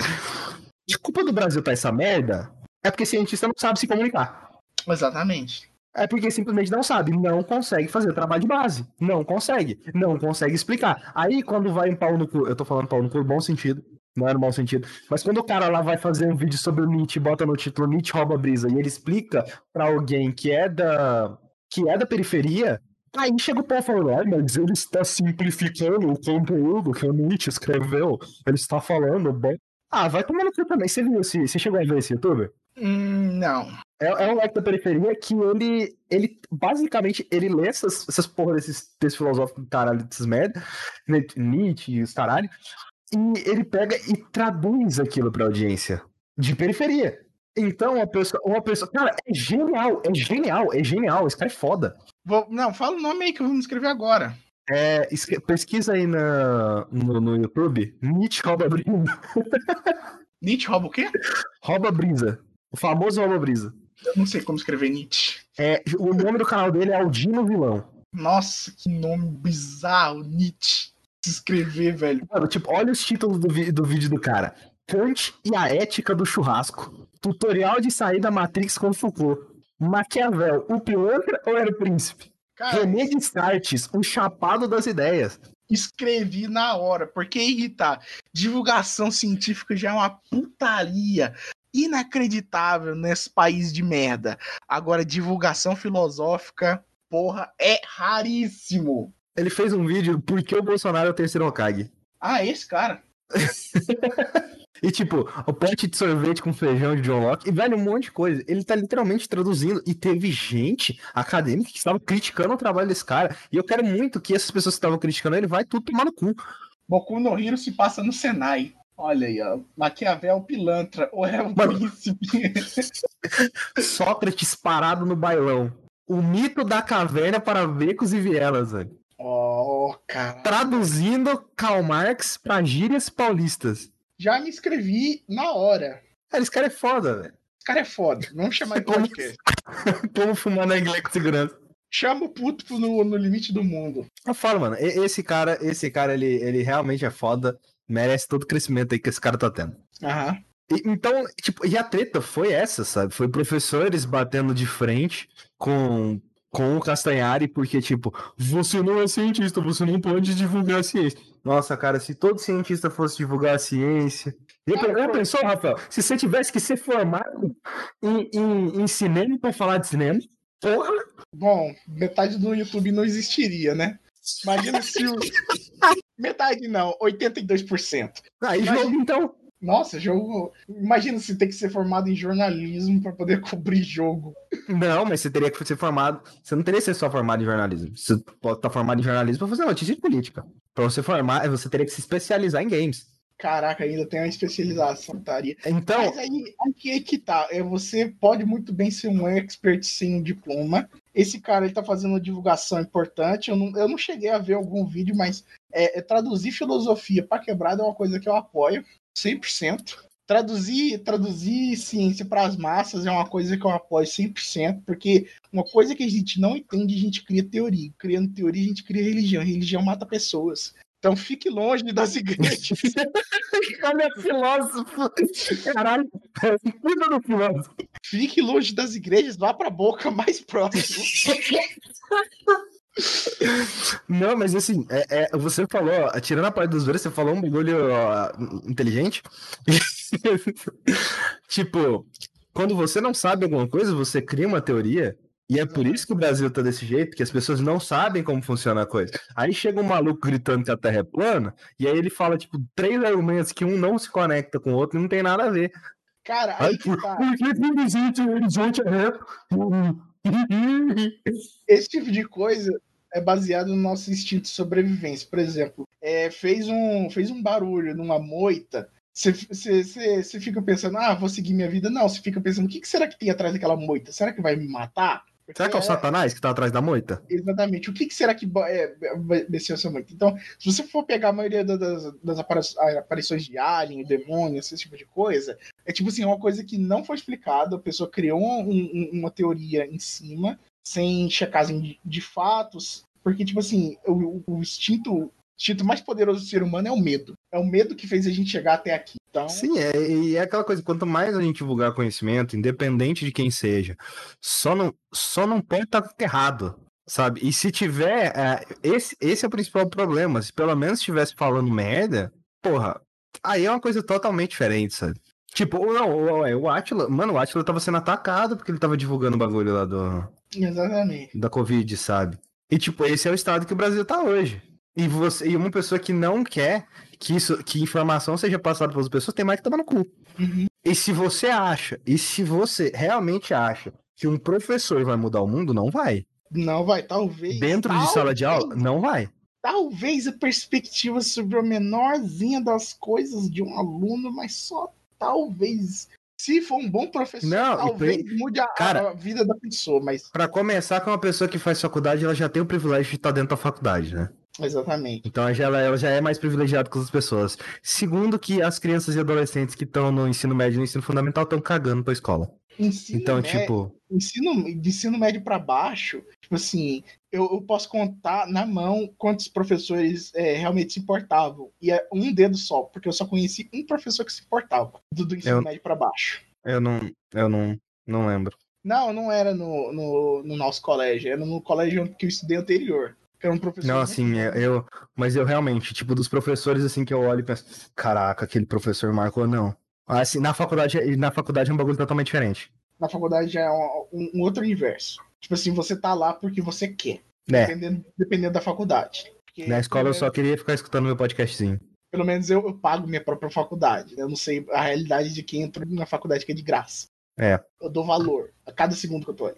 A culpa do Brasil tá essa merda é porque cientista não sabe se comunicar. Exatamente. É porque simplesmente não sabe, não consegue fazer o trabalho de base. Não consegue. Não consegue explicar. Aí, quando vai em pau no cu, eu tô falando pau no cu, bom sentido. Não é no mau sentido. Mas quando o cara lá vai fazer um vídeo sobre o Nietzsche, bota no título Nietzsche rouba a brisa, e ele explica para alguém que é da. que é da periferia, Aí chega o povo falando, ah, mas ele está simplificando o conteúdo que o Nietzsche escreveu. Ele está falando bem. Ah, vai tomar no cu também. Você viu? Você chegou a ver esse youtuber? Hum, não. É, é um moleque da periferia que ele, ele basicamente, ele lê essas, essas porra desses textos filosóficos do caralho, desses merda, né, Nietzsche e os caralho, e ele pega e traduz aquilo pra audiência de periferia. Então, uma pessoa, uma pessoa. Cara, é genial, é genial, é genial. Esse cara é foda. Vou, não, fala o nome aí que eu vou me escrever agora. É, pesquisa aí na, no, no YouTube, Nietzsche Rouba *laughs* Nietzsche rouba o quê? Rouba brisa. O famoso rouba brisa. Eu não sei como escrever Nietzsche. É, o nome do canal dele é Aldino Vilão. Nossa, que nome bizarro, Nietzsche. Se escrever, velho. Mano, tipo, olha os títulos do, do vídeo do cara. Kant e a ética do churrasco. Tutorial de sair da Matrix com Foucault. Maquiavel, o pilantra ou era o príncipe? Cara, René Descartes, o chapado das ideias. escrevi na hora, porque tá. Divulgação científica já é uma putaria inacreditável nesse país de merda. Agora, divulgação filosófica, porra, é raríssimo. Ele fez um vídeo por que o Bolsonaro é o terceiro Hokage. Ah, esse cara. *laughs* E tipo, o pote de sorvete com feijão de John Locke, e velho, um monte de coisa. Ele tá literalmente traduzindo, e teve gente acadêmica que estava criticando o trabalho desse cara. E eu quero muito que essas pessoas que estavam criticando ele vai tudo tomar no cu. Boku no Hero se passa no Senai. Olha aí, ó. Maquiavel pilantra, ou é o Mano. príncipe. *laughs* Sócrates parado no bailão. O mito da caverna para becos e vielas, velho. oh, cara. Traduzindo Karl Marx pra gírias paulistas. Já me inscrevi na hora. Cara, esse cara é foda, velho. Esse cara é foda. Vamos chamar de Como- podcast. *laughs* Como fumar na inglês com segurança. Chama o puto no, no limite do mundo. Eu falo, mano, esse cara, esse cara, ele, ele realmente é foda. Merece todo o crescimento aí que esse cara tá tendo. Aham. E- então, tipo, e a treta foi essa, sabe? Foi professores batendo de frente com, com o Castanhari, porque, tipo, você não é cientista, você não pode divulgar a ciência. Nossa, cara, se todo cientista fosse divulgar a ciência. Já, já pensou, Rafael? Se você tivesse que ser formado em, em, em cinema pra falar de cinema, porra! Bom, metade do YouTube não existiria, né? Imagina se o. *laughs* Metade não, 82%. Aí Imagina- jogo, então. Nossa, jogo. Imagina se tem que ser formado em jornalismo para poder *laughs* cobrir jogo. Não, mas você teria que ser formado. Você não teria que ser só formado em jornalismo. Você pode estar formado em jornalismo pra fazer notícia de política. Pra você formar, você teria que se especializar em games. Caraca, ainda tem uma especialização, estaria. Então, Mas aí, aqui é que tá. É, você pode muito bem ser um expert sem um diploma. Esse cara ele tá fazendo uma divulgação importante. Eu não, eu não cheguei a ver algum vídeo, mas é, é traduzir filosofia para quebrada é uma coisa que eu apoio 100%. Traduzir, traduzir ciência para as massas é uma coisa que eu apoio 100%, porque uma coisa que a gente não entende, a gente cria teoria. Criando teoria, a gente cria religião. Religião mata pessoas. Então fique longe das igrejas. *laughs* olha filósofo. Caralho, cuida do filósofo. Fique longe das igrejas, vá pra boca mais próximo. *laughs* Não, mas assim, é, é, você falou, tirando a parte dos dois, você falou um bagulho ó, inteligente. *laughs* tipo, quando você não sabe alguma coisa, você cria uma teoria. E é por isso que o Brasil tá desse jeito, que as pessoas não sabem como funciona a coisa. Aí chega um maluco gritando que a Terra é plana, e aí ele fala, tipo, três argumentos que um não se conecta com o outro e não tem nada a ver. Cara, aí Aí, por, tá. horizonte, é reto? Esse tipo de coisa é baseado no nosso instinto de sobrevivência. Por exemplo, é, fez, um, fez um barulho numa moita. Você fica pensando, ah, vou seguir minha vida. Não, você fica pensando, o que, que será que tem atrás daquela moita? Será que vai me matar? Será que é o Satanás que tá atrás da moita? Exatamente. O que, que será que é, vai descer essa moita? Então, se você for pegar a maioria da- das, das apari- aparições de alien, demônio, esse tipo de coisa, é tipo assim, é uma coisa que não foi explicada, a pessoa criou um- um- uma teoria em cima, sem checagem de, fatos, porque, tipo assim, o, o instinto, o instinto mais poderoso do ser humano é o medo. É o medo que fez a gente chegar até aqui. Então, Sim, é, e é aquela coisa, quanto mais a gente divulgar conhecimento, independente de quem seja, só não, só não pode estar errado, sabe? E se tiver, é, esse, esse é o principal problema, se pelo menos estivesse falando merda, porra, aí é uma coisa totalmente diferente, sabe? Tipo, não, o, o Atila, mano, o Atila tava sendo atacado porque ele tava divulgando o bagulho lá do, exatamente. da Covid, sabe? E tipo, esse é o estado que o Brasil tá hoje. E você, e uma pessoa que não quer que isso, que informação seja passada para as pessoas, tem mais que tomar no cu. Uhum. E se você acha, e se você realmente acha que um professor vai mudar o mundo, não vai. Não vai, talvez. Dentro de sala de aula, talvez, não vai. talvez a perspectiva sobre a menorzinha das coisas de um aluno, mas só talvez. Se for um bom professor, Não, talvez mude a, cara- a vida da pessoa, mas Para começar, com uma pessoa que faz faculdade, ela já tem o privilégio de estar dentro da faculdade, né? Exatamente. Então ela, ela já é mais privilegiada que as pessoas. Segundo, que as crianças e adolescentes que estão no ensino médio e no ensino fundamental estão cagando pra escola. Ensino Então, médio, tipo, ensino, de ensino médio para baixo, tipo assim, eu, eu posso contar na mão quantos professores é, realmente se importavam. E é um dedo só, porque eu só conheci um professor que se importava do, do ensino Eu- médio para baixo. eu não, eu não, não lembro. Não, não era no, no, no nosso colégio, era no colégio que eu estudei anterior. Que era um professor. Não, assim, bom. eu, mas eu realmente, tipo, dos professores assim que eu olho e penso, caraca, aquele professor marcou não. Assim, na faculdade, na faculdade é um bagulho totalmente diferente. Na faculdade já é um- um outro universo. Tipo assim, você tá lá porque você quer. Né? Dependendo, dependendo da faculdade. Porque, Na escola eu pelo só queria ficar escutando meu podcastzinho. Pelo menos eu, eu pago minha própria faculdade. né? Eu não sei a realidade de quem entra na faculdade que é de graça. É. Eu dou valor a cada segundo que eu tô ali.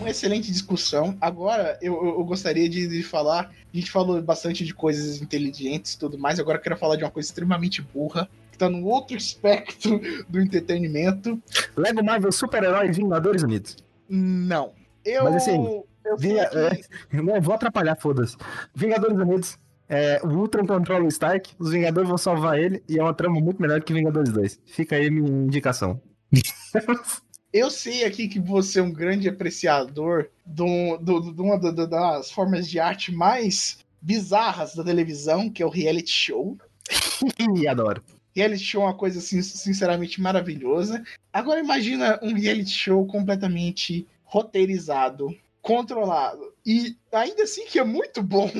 Uma excelente discussão. Agora eu, eu- eu gostaria de, de falar. A gente falou bastante de coisas inteligentes e tudo mais. Agora eu quero falar de uma coisa extremamente burra. Que tá no outro *laughs* espectro do entretenimento. Lego Marvel Super-Herói Vingadores Unidos. Não. Eu. Mas, assim, eu que- *laughs* não vou atrapalhar, foda-se. Vingadores Unidos. É, o Ultron controla o Stark, os Vingadores vão salvar ele, e é uma trama muito melhor que Vingadores 2. Fica aí minha indicação. *laughs* Eu sei aqui que você é um grande apreciador do, do, do- de uma da- da- das formas de arte mais bizarras da televisão, que é o reality show. Adoro. Reality show é uma coisa assim, sinceramente maravilhosa. Agora imagina um reality show completamente roteirizado, controlado e ainda assim que é muito bom.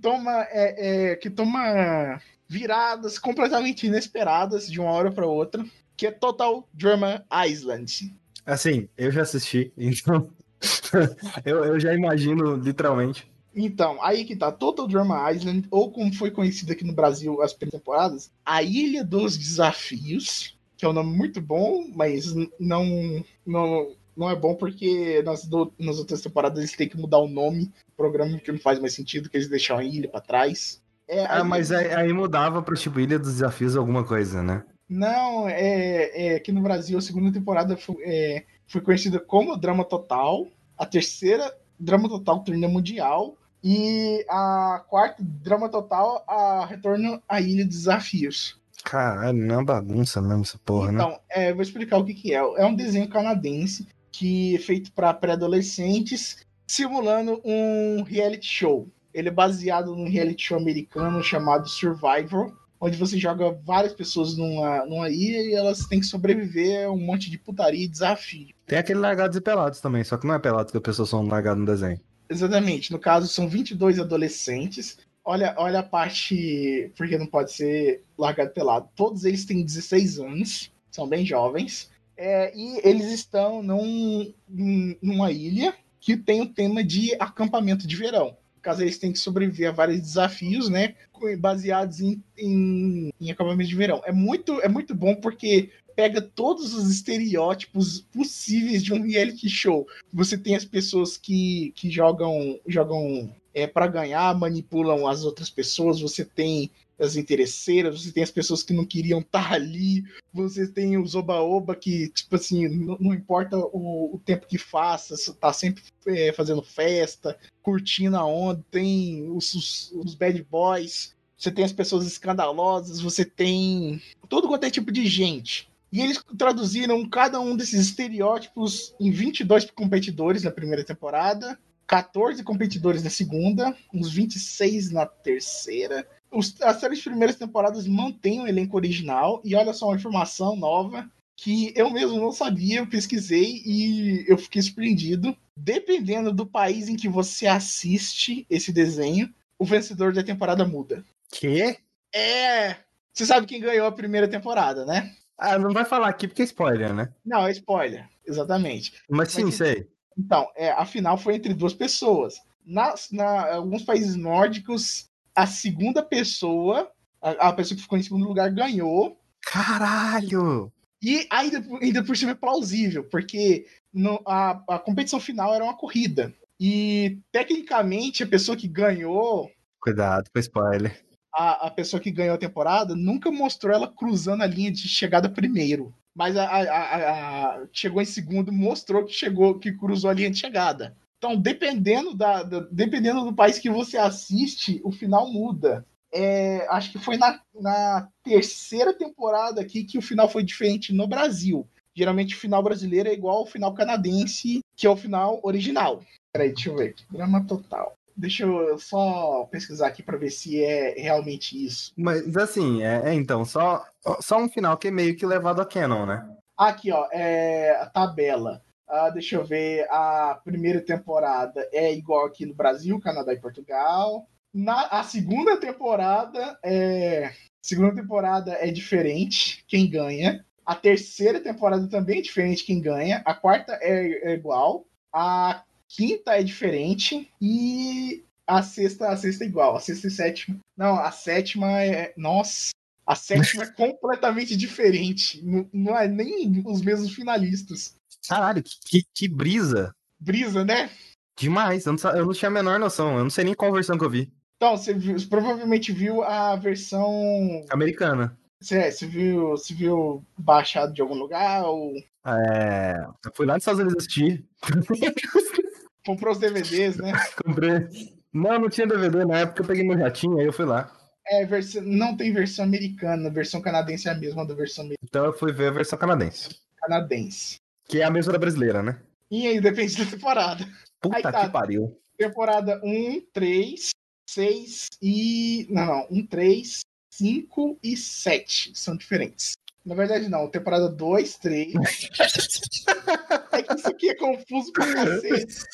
Toma é, é, que toma viradas completamente inesperadas de uma hora para outra, que é Total Drama Island. Assim, eu já assisti, *laughs* então. *laughs* eu, eu já imagino, literalmente. Então, aí que tá Total Drama Island, ou como foi conhecido aqui no Brasil as primeiras temporadas, A Ilha dos Desafios, que é um nome muito bom, mas não, não, não é bom porque nas, do- nas outras temporadas eles têm que mudar o nome do programa, que não faz mais sentido, que eles deixam a ilha pra trás. É, Ah, mas aí, aí mudava pra tipo Ilha dos Desafios alguma coisa, né? Não, é, é que no Brasil a segunda temporada foi, é, foi conhecida como Drama Total, a terceira Drama Total Torneio Mundial e a quarta Drama Total a Retorno à Ilha dos Desafios. Caralho, não é uma bagunça mesmo essa porra, né? então, é, vou explicar o que, que é. É um desenho canadense que é feito para pré-adolescentes, simulando um reality show. Ele é baseado num reality show americano chamado Survivor, onde você joga várias pessoas numa, numa ilha e elas têm que sobreviver a um monte de putaria e desafio. Tem aquele Largados e Pelados também, só que não é Pelados que as pessoas são largadas no desenho. Exatamente. No caso, são 22 adolescentes. Olha, olha a parte. Porque não pode ser largado pelado. Todos eles têm 16 anos, são bem jovens. É, e eles estão num, num- numa ilha que tem o tema de acampamento de verão. No caso, eles têm que sobreviver a vários desafios, né? Baseados em, em, em acampamento de verão. É muito, é muito bom porque pega todos os estereótipos possíveis de um reality show. Você tem as pessoas que, que jogam jogam é, para ganhar, manipulam as outras pessoas, você tem as interesseiras, você tem as pessoas que não queriam estar ali, você tem os oba-oba que, tipo assim, não, não importa o, o tempo que faça, tá sempre é, fazendo festa, curtindo a onda, tem os, os, os bad boys, você tem as pessoas escandalosas, você tem todo quanto é tipo de gente. E eles traduziram cada um desses estereótipos em 22 competidores na primeira temporada, 14 competidores na segunda, uns 26 na terceira. Os, as três primeiras temporadas mantêm o elenco original, e olha só uma informação nova que eu mesmo não sabia, eu pesquisei e eu fiquei surpreendido. Dependendo do país em que você assiste esse desenho, o vencedor da temporada muda. Que? É! Você sabe quem ganhou a primeira temporada, né? Ah, não vai falar aqui porque é spoiler, né? Não, é spoiler. Exatamente. Mas sim, Mas- sei. Então, é, a final foi entre duas pessoas. Nas, na, alguns países nórdicos, a segunda pessoa, a, a pessoa que ficou em segundo lugar, ganhou. Caralho! E ainda, ainda por cima é plausível, porque no- a, a competição final era uma corrida. E, tecnicamente, a pessoa que ganhou, Cuidado com spoiler. A, a pessoa que ganhou a temporada, nunca mostrou ela cruzando a linha de chegada primeiro. mas a, a, a, chegou em segundo, mostrou que chegou, que cruzou a linha de chegada. Então, dependendo, da, da dependendo do país que você assiste, o final muda. É, acho que foi na, na terceira temporada aqui que o final foi diferente no Brasil. Geralmente o final brasileiro é igual ao final canadense, que é o final original. Peraí, deixa eu ver aqui. Drama total. Deixa eu só pesquisar aqui para ver se é realmente isso. Mas assim, é, é, então, só, só um final que é meio que levado a canon, né? Aqui, ó, é a tabela. Ah, deixa eu ver, a primeira temporada é igual aqui no Brasil, Canadá e Portugal. Na, a segunda temporada é. Segunda temporada é diferente, quem ganha. A terceira temporada também é diferente, quem ganha. A quarta é, é igual. A quinta é diferente e a sexta, a sexta é igual. A sexta e sétima. Não, a sétima é. Nossa! A sétima é *laughs* completamente diferente. Não, não, é nem os mesmos finalistas. Caralho, que, que brisa! Brisa, né? Demais, eu não, eu não tinha a menor noção. Eu não sei nem qual versão que eu vi. Então, você, viu, você provavelmente viu a versão. Americana. Você, você, viu, você viu baixado de algum lugar? Ou... É. Eu fui lá nos Estados Unidos assistir. *laughs* Comprou os DVDs, né? *laughs* Comprei. Não, não tinha DVD na época, eu peguei meu jatinho, aí eu fui lá. É, versão, não tem versão americana, a versão canadense é a mesma da versão americana. Então eu fui ver a versão canadense. Canadense. Que é a mesma da brasileira, né? E aí, depende da temporada. Puta aí, tá. que pariu. Temporada 1, 3, 6 e. Não, não. 1, 3, 5 e 7 são diferentes. Na verdade, não. Temporada 2, 3. *laughs* é que isso aqui é confuso pra cacete.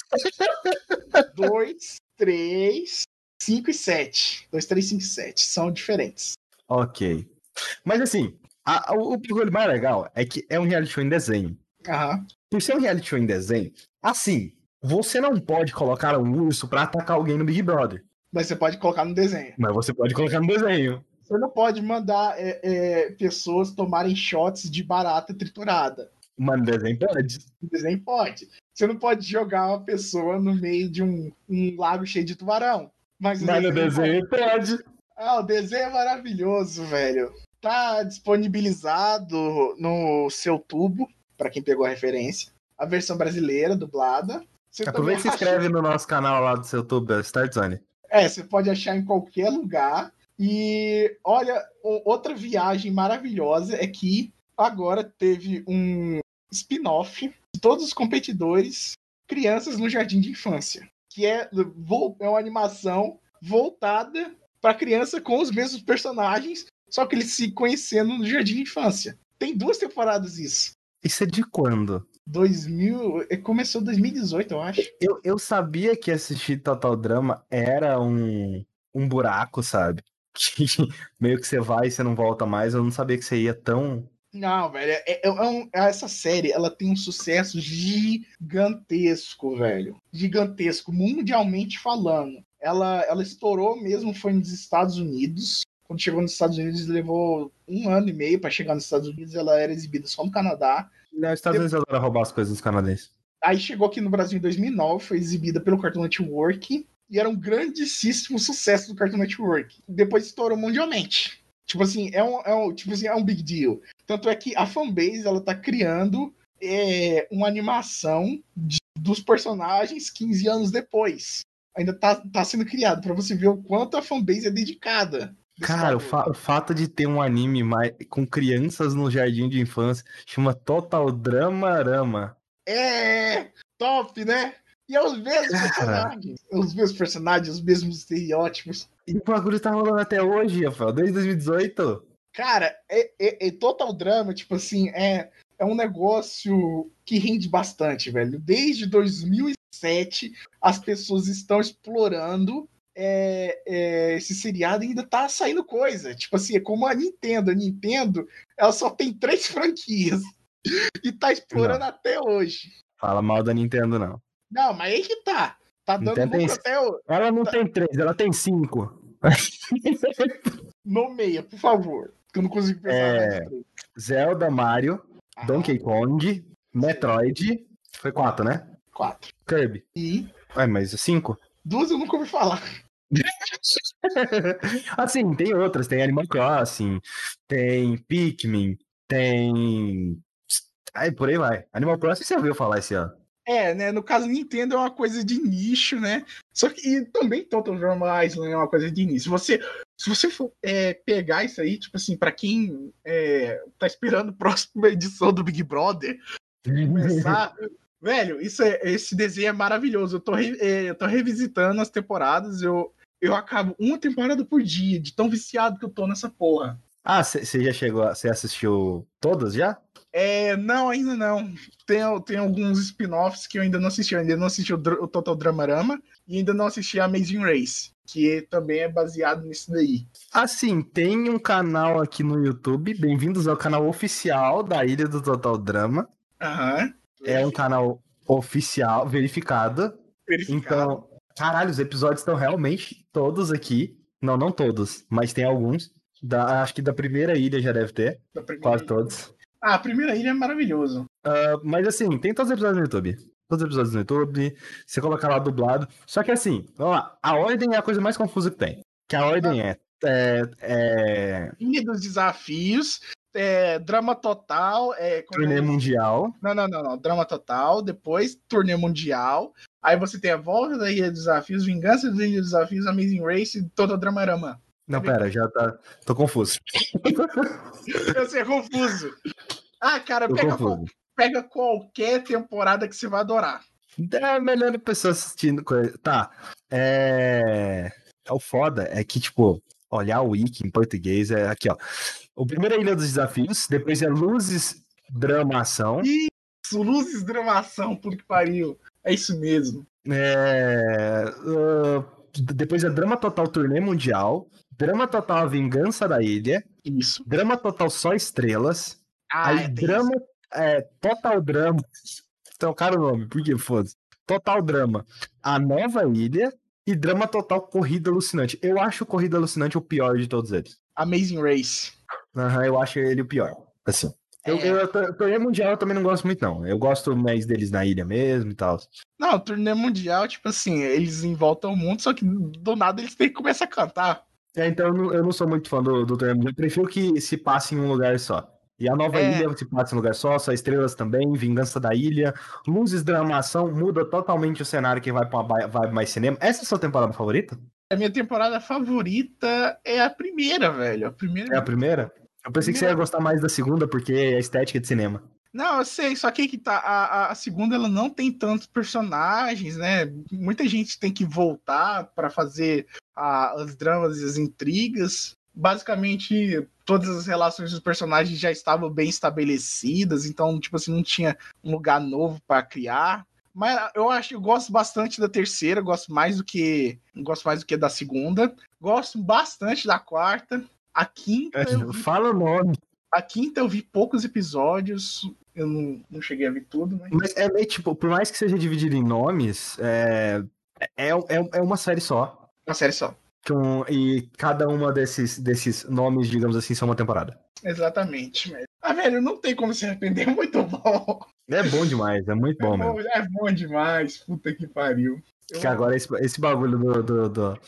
2, 3, 5 e 7. 2, 3, 5 e 7. São diferentes. Ok. Mas assim, a, a, o bagulho mais legal é que é um reality show em desenho. Aham. Por ser um reality show em desenho, assim, você não pode colocar um urso pra atacar alguém no Big Brother. Mas você pode colocar no desenho. Mas você pode colocar no desenho. Você não pode mandar é, é, pessoas tomarem shots de barata triturada. Mas no desenho pode. No desenho pode. Você não pode jogar uma pessoa no meio de um, um lago cheio de tubarão. Mas, mas no desenho pode. pode. Ah, o desenho é maravilhoso, velho. Tá disponibilizado no seu tubo, para quem pegou a referência. A versão brasileira, dublada. Você Aproveita e se inscreve no nosso canal lá do seu YouTube, Start Zone. É, você pode achar em qualquer lugar. E olha, outra viagem maravilhosa é que agora teve um spin-off de todos os competidores crianças no jardim de infância, que é, é uma animação voltada para criança com os mesmos personagens, só que eles se conhecendo no jardim de infância. Tem duas temporadas isso. Isso é de quando? 2000, é, começou 2018, eu acho. Eu, eu sabia que assistir Total Drama era um, um buraco, sabe? *laughs* meio que você vai e você não volta mais. Eu não sabia que você ia tão. Não, velho. É, é, é um, essa série ela tem um sucesso gigantesco, velho. Gigantesco, mundialmente falando. Ela, ela estourou mesmo, foi nos Estados Unidos. Quando chegou nos Estados Unidos, levou um ano e meio para chegar nos Estados Unidos. Ela era exibida só no Canadá. Não, os Estados Unidos adoram roubar as coisas dos canadenses. Aí chegou aqui no Brasil em 2009, foi exibida pelo Cartoon Network e era um grandíssimo sucesso do Cartoon Network. Depois estourou mundialmente. Tipo assim, é um, é um, tipo assim, é um big deal. Tanto é que a fanbase ela tá criando é, uma animação de, dos personagens 15 anos depois. Ainda tá, tá sendo criado para você ver o quanto a fanbase é dedicada. Cara, o, fa o, fato de ter um anime mais, com crianças no jardim de infância chama Total Dramarama. É, top, né? E é os mesmos Cara. personagens. É os mesmos personagens, os mesmos estereótipos. E o bagulho tá rolando até hoje, Rafael, desde 2018. Cara, é, é, é, total drama, tipo assim, é, é um negócio que rende bastante, velho. Desde 2007, as pessoas estão explorando é, é, esse seriado e ainda tá saindo coisa. Tipo assim, é como a Nintendo. A Nintendo, ela só tem três *laughs* franquias e tá explorando não. até hoje. Fala mal da Nintendo, não. Não, mas aí que tá. Tá dando lucro tem... até o... Ela não tá... tem três, ela tem cinco. *laughs* Nomeia, por favor. Que eu não consigo pensar é... Zelda, Mario, ah. Donkey Kong, Metroid. Foi quatro, né? Quatro. Kirby. E. Ué, mas cinco? Duas eu nunca ouvi falar. *laughs* assim, tem outras. Tem Animal Crossing, tem Pikmin, tem Aí por aí vai. Animal Crossing você ouviu falar esse ano. É, né? No caso, Nintendo é uma coisa de nicho, né? Só que e também Total Drama Island é uma coisa de nicho. Se você, se você for é, pegar isso aí, tipo assim, pra quem é, tá esperando a próxima edição do Big Brother começar. *laughs* velho, isso é, esse desenho é maravilhoso. Eu tô, re, é, eu tô revisitando as temporadas, eu, eu acabo uma temporada por dia, de tão viciado que eu tô nessa porra. Ah, você já chegou, você assistiu todas já? É, não, ainda não. Tem, tem alguns spin-offs que eu ainda não assisti. Eu ainda não assisti o, o Total Dramarama e ainda não assisti a Amazing Race, que também é baseado nisso daí. Assim, tem um canal aqui no YouTube. Bem-vindos ao canal oficial da Ilha do Total Drama. Aham. É um canal oficial, verificado. Verificado. Então, caralho, os episódios estão realmente todos aqui. Não, não todos, mas tem alguns. Da, acho que da primeira ilha já deve ter. Da primeira Quase ilha. todos. Ah, a primeira ilha é maravilhoso. Ah, mas assim, tem todos os episódios no YouTube. Todos os episódios no YouTube. Você coloca lá dublado. Só que assim, vamos lá. A ordem é a coisa mais confusa que tem. Que a ordem é. é, é Ilha dos Desafios, é, Drama Total, é, turnê é? mundial. Não, não, não, não. Drama Total, depois Turnê Mundial. Aí você tem a volta da Ilha dos Desafios, Vingança da Ilha dos Desafios, Amazing Race e Total Dramarama. Não, pera, já tá. Tô confuso. *laughs* Eu sei, é confuso. Ah, cara, pega, pega qualquer temporada que você vai adorar. É melhor pessoa assistindo coisa. Tá. É. é O foda é que, tipo, olhar o wiki em português é aqui, ó. O primeiro é Ilha dos Desafios, depois é Luzes, Drama, Ação. Isso, Luzes Dramação, puto que pariu. É isso mesmo. É, ah, depois é Drama Total Turnê Mundial. Drama Total A Vingança da Ilha. Isso. Drama Total Só Estrelas. Ah, aí é, Drama. É, Total Drama. Trocaram o nome, por que foda-se? Total Drama. A Nova Ilha. E Drama Total Corrida Alucinante. Eu acho o Corrida Alucinante o pior de todos eles. Amazing Race. Aham, eu acho ele o pior. Assim. Eu, É. eu, eu, Torneio Mundial eu também não gosto muito, não. Eu gosto mais deles na ilha mesmo e tal. Não, turnê mundial, tipo assim, eles envoltam o mundo, só que do nada eles têm que começar a cantar. É, então eu não, eu não sou muito fã do, do Mundial. Eu prefiro que se passe em um lugar só. E a nova É. ilha se passa em um lugar só, só estrelas também, Vingança da Ilha, Luzes, Dramação, muda totalmente o cenário que vai pra uma vibe mais cinema. Essa é a sua temporada favorita? A minha temporada favorita é a primeira, velho. A primeira. É a primeira? Eu pensei que você ia gostar mais da segunda, porque é a estética de cinema. Não, eu sei, só que que tá. A, a- segunda ela não tem tantos personagens, né? Muita gente tem que voltar pra fazer a- as dramas e as intrigas. Basicamente, todas as relações dos personagens já estavam bem estabelecidas, então, tipo assim, não tinha um lugar novo pra criar. Mas eu acho, eu gosto bastante da terceira, gosto mais do que gosto mais do que da segunda. Gosto bastante da quarta. A quinta, eu vi Fala o nome. a quinta eu vi poucos episódios, eu não, não cheguei a ver tudo, mas. Mas é tipo, por mais que seja dividido em nomes, é, é, é, é uma série só. Uma série só. Com- e cada uma desses, desses nomes, digamos assim, são uma temporada. Exatamente. Mas... Ah, velho, não tem como se arrepender, é muito bom. É bom demais, é muito bom é, mesmo. bom é bom demais, puta que pariu. Eu- Que agora esse, esse bagulho do, do, do-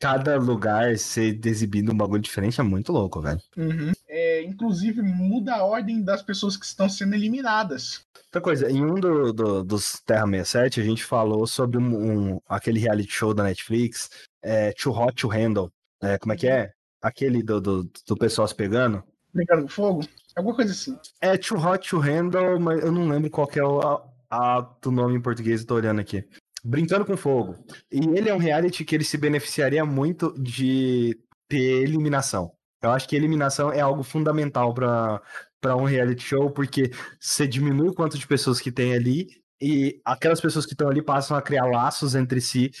Cada lugar ser exibindo um bagulho diferente é muito louco, velho. Uhum. É, inclusive, muda a ordem das pessoas que estão sendo eliminadas. Outra coisa, em um do, do- dos Terra 67, a gente falou sobre um, um- aquele reality show da Netflix, é, Too Hot to Handle. É, como é que é? Aquele do, do, do pessoal se pegando. Brincando com fogo? Alguma coisa assim. É Too Hot to Handle, mas eu não lembro qual é o a, a- do nome em português, eu tô olhando aqui. Brincando com Fogo. E ele é um reality que ele se beneficiaria muito de ter eliminação. Eu acho que eliminação é algo fundamental para um reality show, porque você diminui o quanto de pessoas que tem ali e aquelas pessoas que estão ali passam a criar laços entre si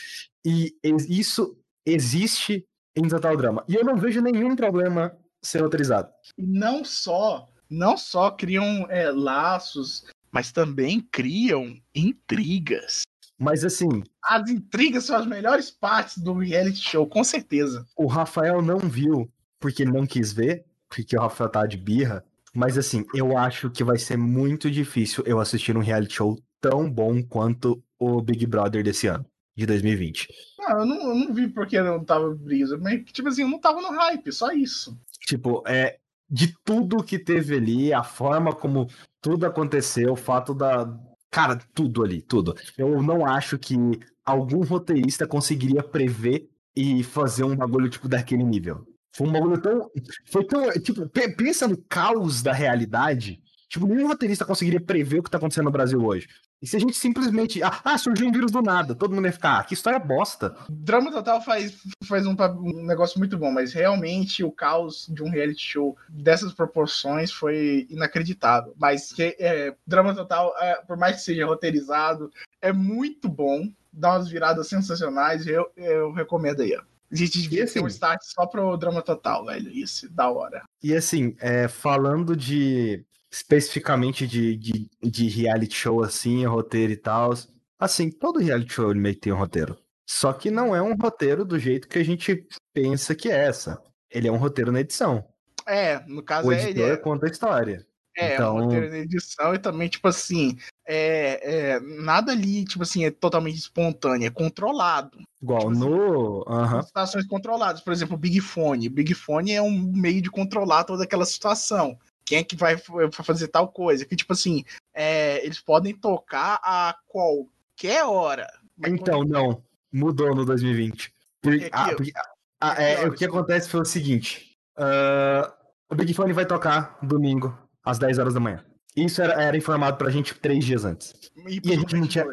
e isso existe em Total Drama. E eu não vejo nenhum problema ser autorizado. E não só, não só criam é, laços, mas também criam intrigas. Mas assim, As intrigas são as melhores partes do reality show, com certeza. o Rafael não viu porque não quis ver, porque o Rafael tá de birra. Mas assim, eu acho que vai ser muito difícil eu assistir um reality show tão bom quanto o Big Brother desse ano, de 2020. Não, eu não, eu não vi porque não tava brisa, mas tipo assim, eu não tava no hype, só isso. Tipo, é de tudo que teve ali, a forma como Tudo aconteceu, o fato da. Cara, tudo ali, tudo. Eu não acho que algum roteirista conseguiria prever e fazer um bagulho, tipo, daquele nível. Foi um bagulho tão. Foi tão. Tipo, pensa no caos da realidade. Tipo, nenhum roteirista conseguiria prever o que tá acontecendo no Brasil hoje. E se a gente simplesmente. Ah, ah, surgiu um vírus do nada, todo mundo ia ficar. Ah, que história bosta. Drama Total faz, faz um, um, negócio muito bom, mas realmente o caos de um reality show dessas proporções foi inacreditável. Mas é, Drama Total, é, por mais que seja roteirizado, é muito bom. Dá umas viradas sensacionais. Eu, eu recomendo aí, ó. A gente devia assim, ter um start só pro Drama Total, velho. Isso, da hora. E assim, é, falando de especificamente de, de, de reality show assim, roteiro e tal. Assim, todo reality show ele meio que tem um roteiro. Só que não é um roteiro do jeito que a gente pensa que é essa. Ele é um roteiro na edição. É, no caso o é. Editor é... conta a história. É, então... um roteiro na edição e também, tipo assim, é, é, nada ali, tipo assim, é totalmente espontâneo, é controlado. Igual tipo no. Assim, uhum. Situações controladas. Por exemplo, o Big Fone. O Big Fone é um meio de controlar toda aquela situação quem é que vai fazer tal coisa. Que, tipo assim, é, eles podem tocar a qualquer hora. Então, não. Mudou no 2020. Porque, ah, porque, ah, é, o que acontece foi o seguinte: uh, o Big Fone vai tocar domingo, às 10 horas da manhã. Isso era, era informado pra gente três dias antes. E, e a gente não tinha.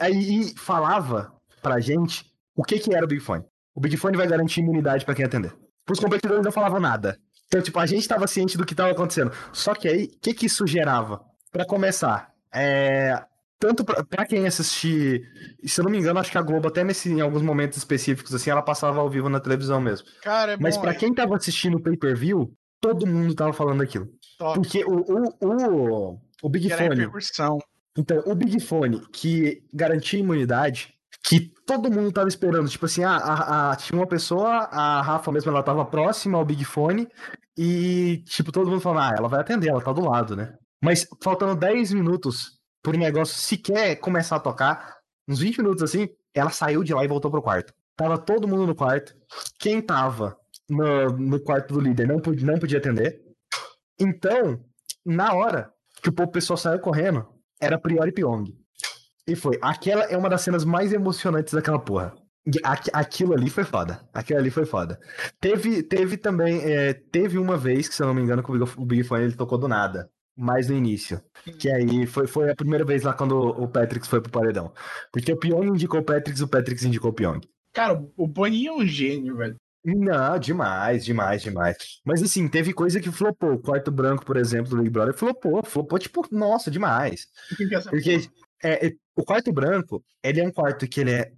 Aí falava pra gente o que, que era o Big Fone. O Big Fone vai garantir imunidade para quem atender. Os competidores não falavam nada. Então, tipo, a gente estava ciente do que estava acontecendo. Só que aí, o que, que isso gerava? Para começar, é, tanto para quem assistir, se eu não me engano, acho que a Globo até nesse, em alguns momentos específicos assim, ela passava ao vivo na televisão mesmo. Cara, é Mas para quem tava assistindo o pay-per-view, todo mundo tava falando aquilo. Top. Porque o o, o, o Big Fone. Então, o Big Fone que garantia imunidade, que todo mundo tava esperando. Tipo assim, ah, a, a, tinha uma pessoa, a Rafa mesmo, ela tava próxima ao Big Fone, e, tipo, todo mundo falando, ah, ela vai atender, ela tá do lado, né? Mas faltando 10 minutos por negócio sequer começar a tocar, uns 20 minutos assim, ela saiu de lá e voltou pro quarto. Tava todo mundo no quarto. Quem tava no, no quarto do líder não podia, não podia atender. Então, na hora que o pessoal saiu correndo, era Priori Pyong. E foi. Aquela é uma das cenas mais emocionantes daquela porra. Aquilo ali foi foda. Aquilo ali foi foda. Teve, teve também. É, teve uma vez, que se eu não me engano, que o Big Fone ele tocou do nada. Mais no início. Que aí foi, foi a primeira vez lá quando o Patrick foi pro paredão. Porque o Pyong indicou o Patrick o Patrick indicou o Pyong. Cara, o Boninho é um gênio, velho. Não, demais, demais, demais. Mas assim, teve coisa que flopou. O quarto branco, por exemplo, do Big Brother, flopou. Flopou, tipo, nossa, demais. Porque é, o quarto branco, ele é um quarto que ele é.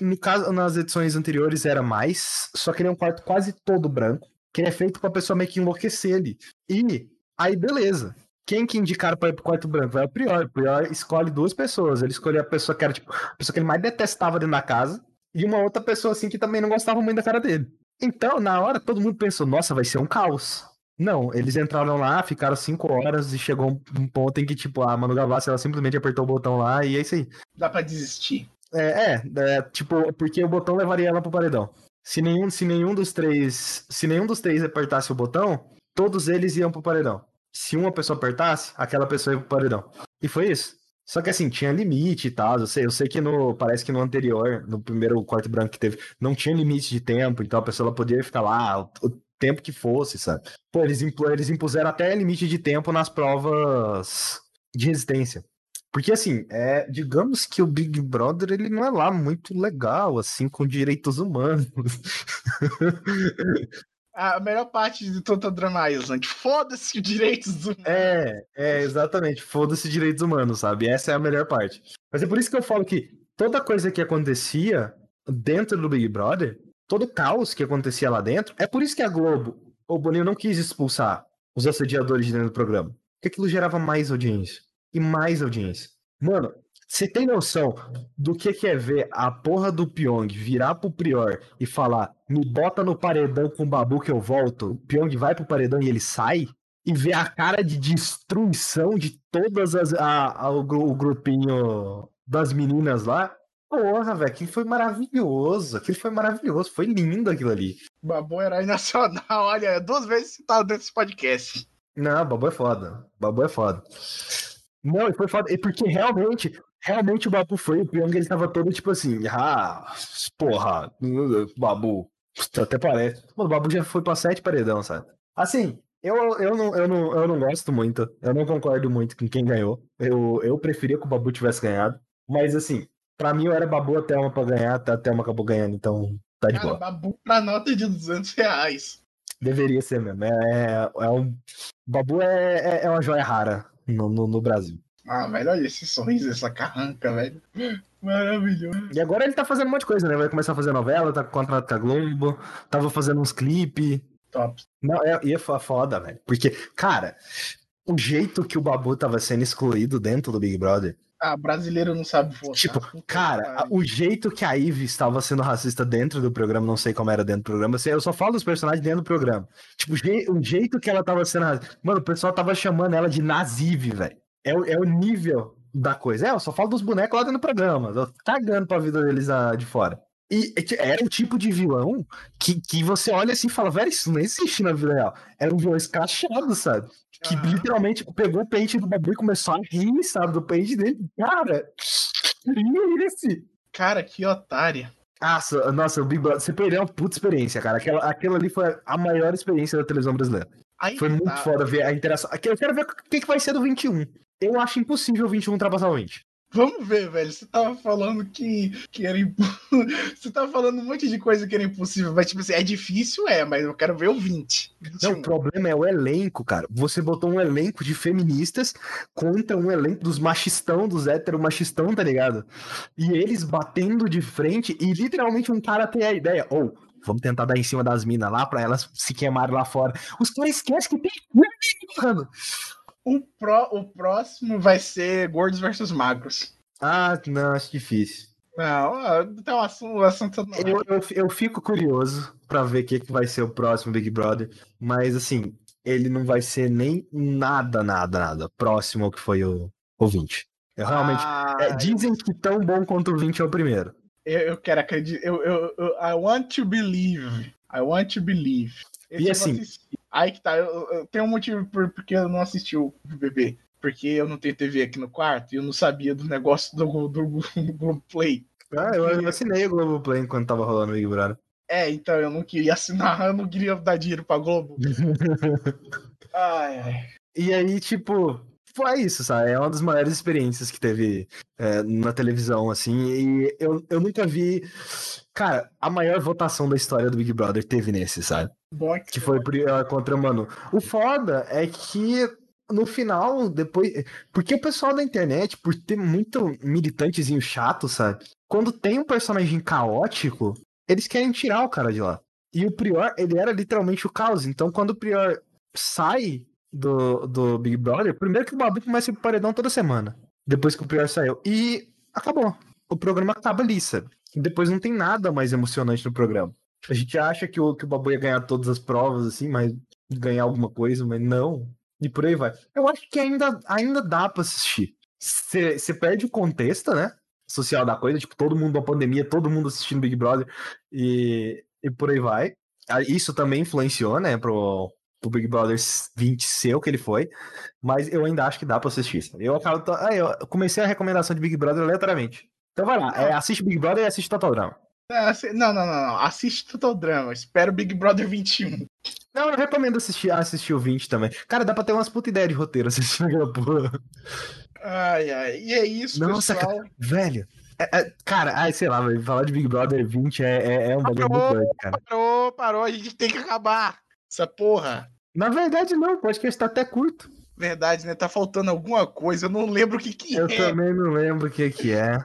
No caso, nas edições anteriores era mais, só que ele é um quarto quase todo branco, que ele é feito pra pessoa meio que enlouquecer ali. E aí, beleza. Quem que indicaram para ir pro quarto branco? É o Prior. O Prior escolhe duas pessoas. Ele escolheu a pessoa que era, tipo, a pessoa que ele mais detestava dentro da casa, e uma outra pessoa, assim, que também não gostava muito da cara dele. Então, na hora, todo mundo pensou, nossa, vai ser um caos. Não, eles entraram lá, ficaram cinco horas e chegou um ponto em que, tipo, a Manu Gavassi, ela simplesmente apertou o botão lá e é isso aí. Dá pra desistir. É, é, é, tipo, porque o botão levaria ela pro paredão. Se nenhum, se nenhum dos três, se nenhum dos três apertasse o botão, todos eles iam pro paredão. Se uma pessoa apertasse, aquela pessoa ia pro paredão. E foi isso. Só que assim, tinha limite e tal. Eu sei, eu sei que no. Parece que no anterior, no primeiro quarto branco que teve, não tinha limite de tempo, então a pessoa podia ficar lá o, o tempo que fosse, sabe? Pô, eles, eles impuseram até limite de tempo nas provas de resistência. Porque assim, é, digamos que o Big Brother ele não é lá muito legal, assim, com direitos humanos. *laughs* A melhor parte de Total Drama Island, foda-se direitos humanos. É, é, exatamente, foda-se direitos humanos, sabe? Essa é a melhor parte. Mas é por isso que eu falo que toda coisa que acontecia dentro do Big Brother todo o caos que acontecia lá dentro. É por isso que a Globo, o Boninho não quis expulsar os assediadores de dentro do programa. Porque aquilo gerava mais audiência. E mais audiência. Mano, você tem noção do que, que é ver a porra do Pyong virar pro Prior e falar: me bota no paredão com o babu que eu volto? O Pyong vai pro paredão e ele sai? E ver a cara de destruição de todas as. A, a, o, o grupinho das meninas lá. Porra, velho, aquilo foi maravilhoso. Aquilo foi maravilhoso. Foi lindo aquilo ali. Babu Herói Nacional, *laughs* olha, duas vezes citado desse podcast. Não, Babu é foda. Babu é foda. Não, e foi foda. E porque realmente, realmente o Babu foi, o Pyong ele tava todo tipo assim, ah, porra, Babu. Até parece. Mano, o Babu já foi pra sete paredão, sabe? Assim, eu, eu, não, eu, não, eu não gosto muito. Eu não concordo muito com quem ganhou. Eu, eu preferia que o Babu tivesse ganhado. Mas assim, pra mim eu era Babu até uma pra ganhar, até a Thelma acabou ganhando, então tá de Cara, boa. Babu pra nota de 200 reais. Deveria ser mesmo. É, é, é um. Babu é, é, é uma joia rara no, no, no Brasil. Ah, velho, olha esse sorriso, essa carranca, velho. Maravilhoso. E agora ele tá fazendo um monte de coisa, né? Vai começar a fazer novela, tá com contrato com a Globo, tava fazendo uns clipes. Top. Não, é, ia foi foda, velho. Porque, cara, o jeito que o Babu tava sendo excluído dentro do Big Brother. Ah, brasileiro não sabe votar. Tipo, cara, o jeito que a Ivy estava sendo racista dentro do programa, não sei como era dentro do programa, eu só falo dos personagens dentro do programa. Tipo, o jeito que ela tava sendo racista. Mano, o pessoal tava chamando ela de Nazive, velho. É, o- é o nível da coisa. É, eu só falo dos bonecos lá dentro do programa. Tô cagando pra vida deles ah, de fora. E era um tipo de vilão que, que você olha assim e fala, velho, isso não existe na vida real. Era um vilão escrachado, sabe? Que literalmente pegou o pente do Babu e começou a rir, sabe? Do pente dele. Cara, esse? Cara, que otária. Nossa, nossa, o Big Brother, você perdeu uma puta experiência, cara. Aquela, aquela ali foi a maior experiência da televisão brasileira. Aí Foi que muito tá. foda ver a interação. Eu quero ver o que, que vai ser do 21. Eu acho impossível o 21 ultrapassar o 20. Vamos ver, velho. Você tava falando que, que era imp... *laughs* Você tava falando um monte de coisa que era impossível. Mas, tipo assim, é difícil, é, mas eu quero ver o 20. Não, 21. o problema é o elenco, cara. Você botou um elenco de feministas contra um elenco dos machistão, dos hétero machistão, tá ligado? E eles batendo de frente e literalmente um cara tem a ideia. Ou, vamos tentar dar em cima das minas lá pra elas se queimarem lá fora. Os caras esquecem que tem. Mano. O, pró... o próximo vai ser Gordos versus Magros. Ah, não, acho difícil. Não, tem um assunto, um assunto não. Eu, eu, eu fico curioso pra ver o que, que vai ser o próximo Big Brother, mas assim, ele não vai ser nem nada, nada, nada próximo ao que foi o, o 20. Eu realmente. Ah, é, dizem que tão bom quanto o 20 é o primeiro. eu, eu quero acreditar. Eu, eu, eu- I want to believe. I want to believe. Esse E assim-. Aí que tá. Eu, eu tenho um motivo por, porque eu não assisti o BBB. Porque eu não tenho TV aqui no quarto e eu não sabia do negócio do, do, do Globoplay. Ah, eu, eu assinei o Globoplay enquanto tava rolando o Big Brother. É, então eu não queria assinar, eu não queria dar dinheiro pra Globo. *laughs* Ai, ai. E aí, tipo, foi isso, sabe? É uma das maiores experiências que teve é, na televisão, assim. E eu, eu nunca vi. Cara, a maior votação da história do Big Brother teve nesse, sabe? Bom Que foi Prior contra o Manu. O foda é que no final, depois. Porque o pessoal da internet, por ter muito militantezinho chato, sabe? Quando tem um personagem caótico, eles querem tirar o cara de lá. E o Prior, ele era literalmente o caos. Então, quando o Prior sai do, do Big Brother, primeiro que o Babu começa pro paredão toda semana. Depois que o Prior saiu. E acabou. O programa acaba ali, sabe? Depois não tem nada mais emocionante no programa. A gente acha que o, que o Babu ia ganhar todas as provas, assim, mas ganhar alguma coisa, mas não. E por aí vai. Eu acho que ainda, ainda dá pra assistir. Você perde o contexto, né? Social da coisa, tipo, todo mundo na pandemia, todo mundo assistindo Big Brother e, e por aí vai. Ah, Isso também influenciou, né, pro, pro Big Brother 20 ser o que ele foi, mas eu ainda acho que dá pra assistir. sabe? Eu acabo. Ah, eu comecei a recomendação de Big Brother aleatoriamente. Então vai lá, é, assiste Big Brother e assiste Total Drama. Não, assi- Não, não, não, não. Assiste Total Drama. Espero Big Brother 21. Não, eu recomendo assistir, assistir o 20 também. Cara, dá pra ter umas puta ideia de roteiro *laughs* assistindo aquela porra. Ai, ai. E é isso, Nossa, pessoal. Velho. é- é- cara, ai, sei lá, velho, falar de Big Brother 20 é, é, é um bagulho muito doido, cara. Parou, parou. A gente tem que acabar. Essa porra. Na verdade, não, o podcast tá até curto. Verdade, né? Tá faltando alguma coisa. Eu não lembro o que que Eu é. também não lembro o que que é.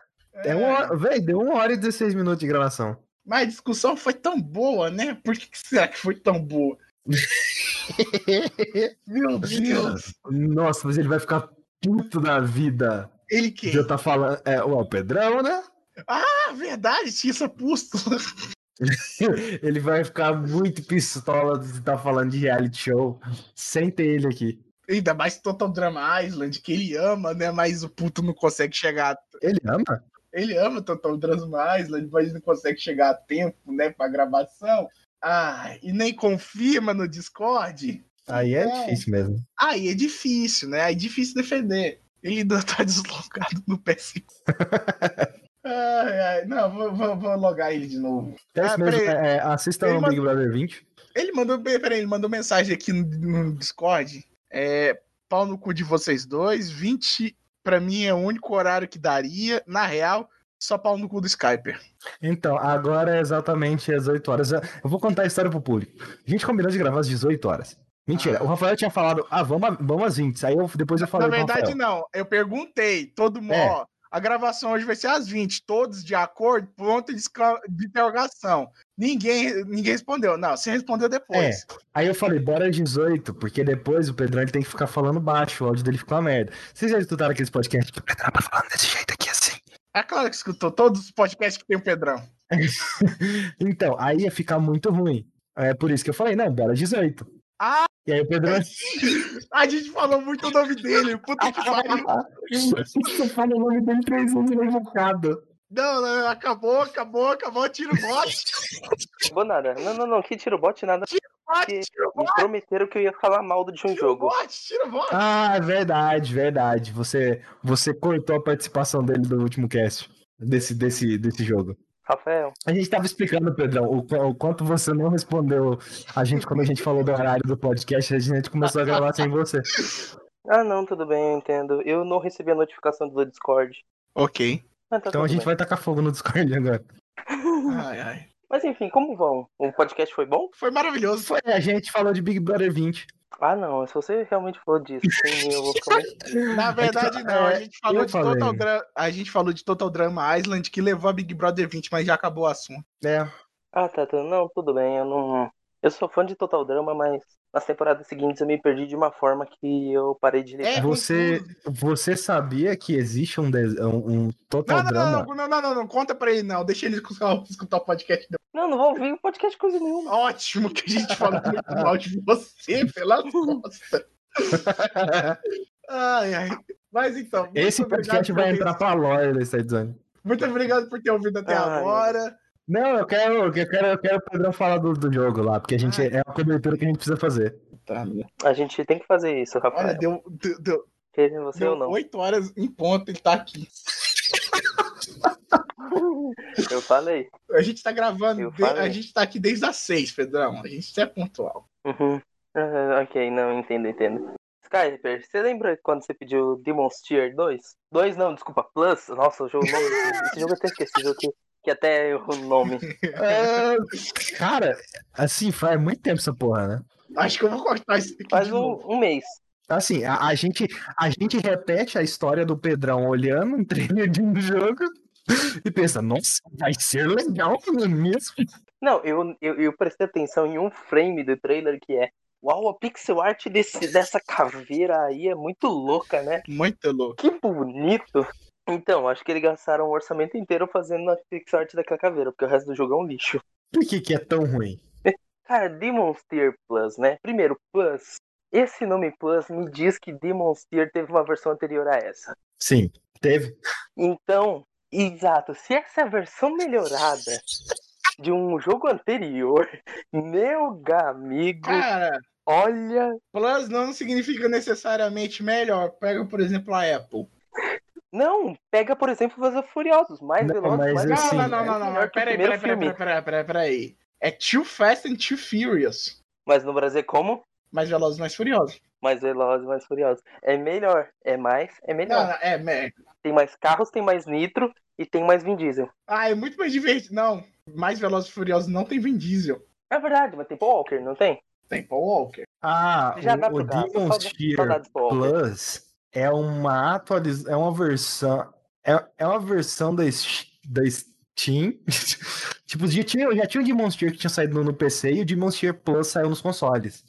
É uma hora, velho, deu uma hora e 16 minutos de gravação. Mas a discussão foi tão boa, né? Por que, que será que foi tão boa? *laughs* Meu Deus. Nossa, mas ele vai ficar puto da vida. Ele quem? Já tá falando. É, o Pedrão, né? Ah, verdade, tinha essa pústula. *laughs* *laughs* Ele vai ficar muito pistola de tá falando de reality show sem ter ele aqui. Ainda mais Total Drama Island, que ele ama, né? Mas o puto não consegue chegar. Ele ama? Ele ama Total Drama Island, mas não consegue chegar a tempo, né? Pra gravação. Ah, e nem confirma no Discord. Aí é, É. difícil mesmo. Aí é difícil, né? Aí é difícil defender. Ele ainda tá deslogado no PS5. *laughs* ai, ai. Não, vou, vou, vou logar ele de novo. É isso Ah, mesmo. peraí. é, é, assistam Ele o Big Brother 20. Ele mandou, peraí, ele mandou mensagem aqui no, no Discord. É, pau no cu de vocês dois. 20 pra mim é o único horário que daria. Na real, só pau no cu do Skyper. Então, agora é exatamente às 8 horas. Eu vou contar a história pro público. A gente combinou de gravar às 18 horas. Mentira, Ah. o Rafael tinha falado, ah, vamos, vamos às 20. Aí eu, depois eu falei Na verdade, não. Eu perguntei. Todo mundo, É. a gravação hoje vai ser às 20. Todos de acordo, ponto de, interrogação. Ninguém, ninguém respondeu. Não, você respondeu depois. Aí eu falei, bora às 18, porque depois o Pedrão ele tem que ficar falando baixo, o áudio dele fica uma merda. Vocês já escutaram aqueles podcasts que o Pedrão tá falando desse jeito aqui assim? É, claro que escutou todos os podcasts que tem o Pedrão. *laughs* Então, aí ia ficar muito ruim. É por isso que eu falei, não, bora às 18. Ah! E aí o Pedrão. *laughs* A gente falou muito o nome dele. Puta que pariu. Você fala o nome dele três vezes no invocado. Não, não, acabou, acabou, acabou. Tira o bot. Vou nada. Não, não, não. Que tira o bot nada. bot, Que- Tira o Me bot. prometeram que eu ia falar mal de um Tira o jogo. bot. Tira o bot. Ah, é verdade, verdade. Você, você cortou a participação dele do último cast. Desse, desse, desse jogo. Rafael, A gente tava explicando, Pedrão, o, o quanto você não respondeu a gente quando a gente falou do horário do podcast, a gente começou a gravar sem você. Ah, não, tudo bem, eu entendo. Eu não recebi a notificação do Discord. Ok. Mas tá Então a gente bem. vai tacar fogo no Discord agora. Ai, ai. Mas enfim, como vão? O podcast foi bom? Foi maravilhoso. Foi, a gente falou de Big Brother 20. Ah, não. Se você realmente falou disso, sem mim, eu vou ficar muito... *laughs* Na verdade, não. A É, gente falou eu de falei. Total Drama. A gente falou de Total Drama Island que levou a Big Brother 20, mas já acabou o assunto. É. Ah, tá, tá. Não, tudo bem. Eu não. Eu sou fã de Total Drama, mas nas temporadas seguintes eu me perdi de uma forma que eu parei de ligar. É, Você, você sabia que existe um, um, um Total Não, não, Drama? não, não, não, não, não, conta pra ele, não. Deixa ele escutar, escutar o podcast. Não, não vou ouvir o podcast coisa nenhuma. Ótimo que a gente falou muito mal de você, pela costa. Ai, ai. Mas então. Esse podcast vai entrar pra lore da Side Zone. Muito obrigado por ter ouvido até Ai, agora. Não, eu quero, eu quero, eu quero o Pedrão falar do, do jogo lá, porque a gente Ai. é uma cobertura que a gente precisa fazer. Tá, A gente tem que fazer isso, olha, Rafael. deu, deu, deu, Quer você ou deu não? 8 horas em ponto, ele tá aqui. Eu falei. A gente tá gravando, de- a gente tá aqui desde as 6, Pedrão. A gente é pontual. Uhum. Ah, ok, não, entendo, entendo. Skyper, você lembra quando você pediu Demon's Tier 2? 2 não, desculpa, Plus. Nossa, o jogo, o nome, desse- esse jogo eu até esqueci, jogo que, que até errou o nome. *laughs* É, cara, assim, faz muito tempo essa porra, né? Acho que eu vou cortar isso aqui Faz de um, novo. um mês. Assim, a, a gente, a gente repete a história do Pedrão olhando um trailer de um jogo *laughs* e pensa, nossa, vai ser legal, não é mesmo? Não, eu, eu, eu prestei atenção em um frame do trailer que é Uau, a pixel art desse, dessa caveira aí é muito louca, né? Muito louco. Que bonito! Então, acho que eles gastaram o orçamento inteiro fazendo a pixel art daquela caveira, porque o resto do jogo é um lixo. Por que, que é tão ruim? *laughs* Cara, Demon's Tier Plus, né? Primeiro, Plus. Esse nome Plus me diz que Demon's Tier teve uma versão anterior a essa. Sim, teve. Então, exato, se essa é a versão melhorada de um jogo anterior, *laughs* meu amigo, Cara, olha. Plus não significa necessariamente melhor. Pega, por exemplo, a Apple. Não, pega, por exemplo, Velozes e Furiosos, mais Não, velozes, mas mais Não, assim, não, não, não, não, melhor não. Peraí, peraí, peraí, peraí, peraí, peraí. É Too Fast and Too Furious. Mas no Brasil é como? Mais Velozes mais Furiosos. Mais velozes, mais furiosos. É melhor, é mais, é melhor. não, é, é. Tem mais carros, tem mais nitro e tem mais Vin Diesel. Ah, é muito mais divertido. Não, mais Velozes e Furiosos não tem Vin Diesel. É verdade, mas tem Paul Walker, não tem? Tem Paul Walker. Ah, Já o, o. Demon's Tier. Plus é uma atualização, é uma versão, é, é uma versão da, da Steam. *laughs* tipo, já tinha, já tinha o Demon's Tier que tinha saído no, no PC e o Demon's Tier Plus saiu nos consoles.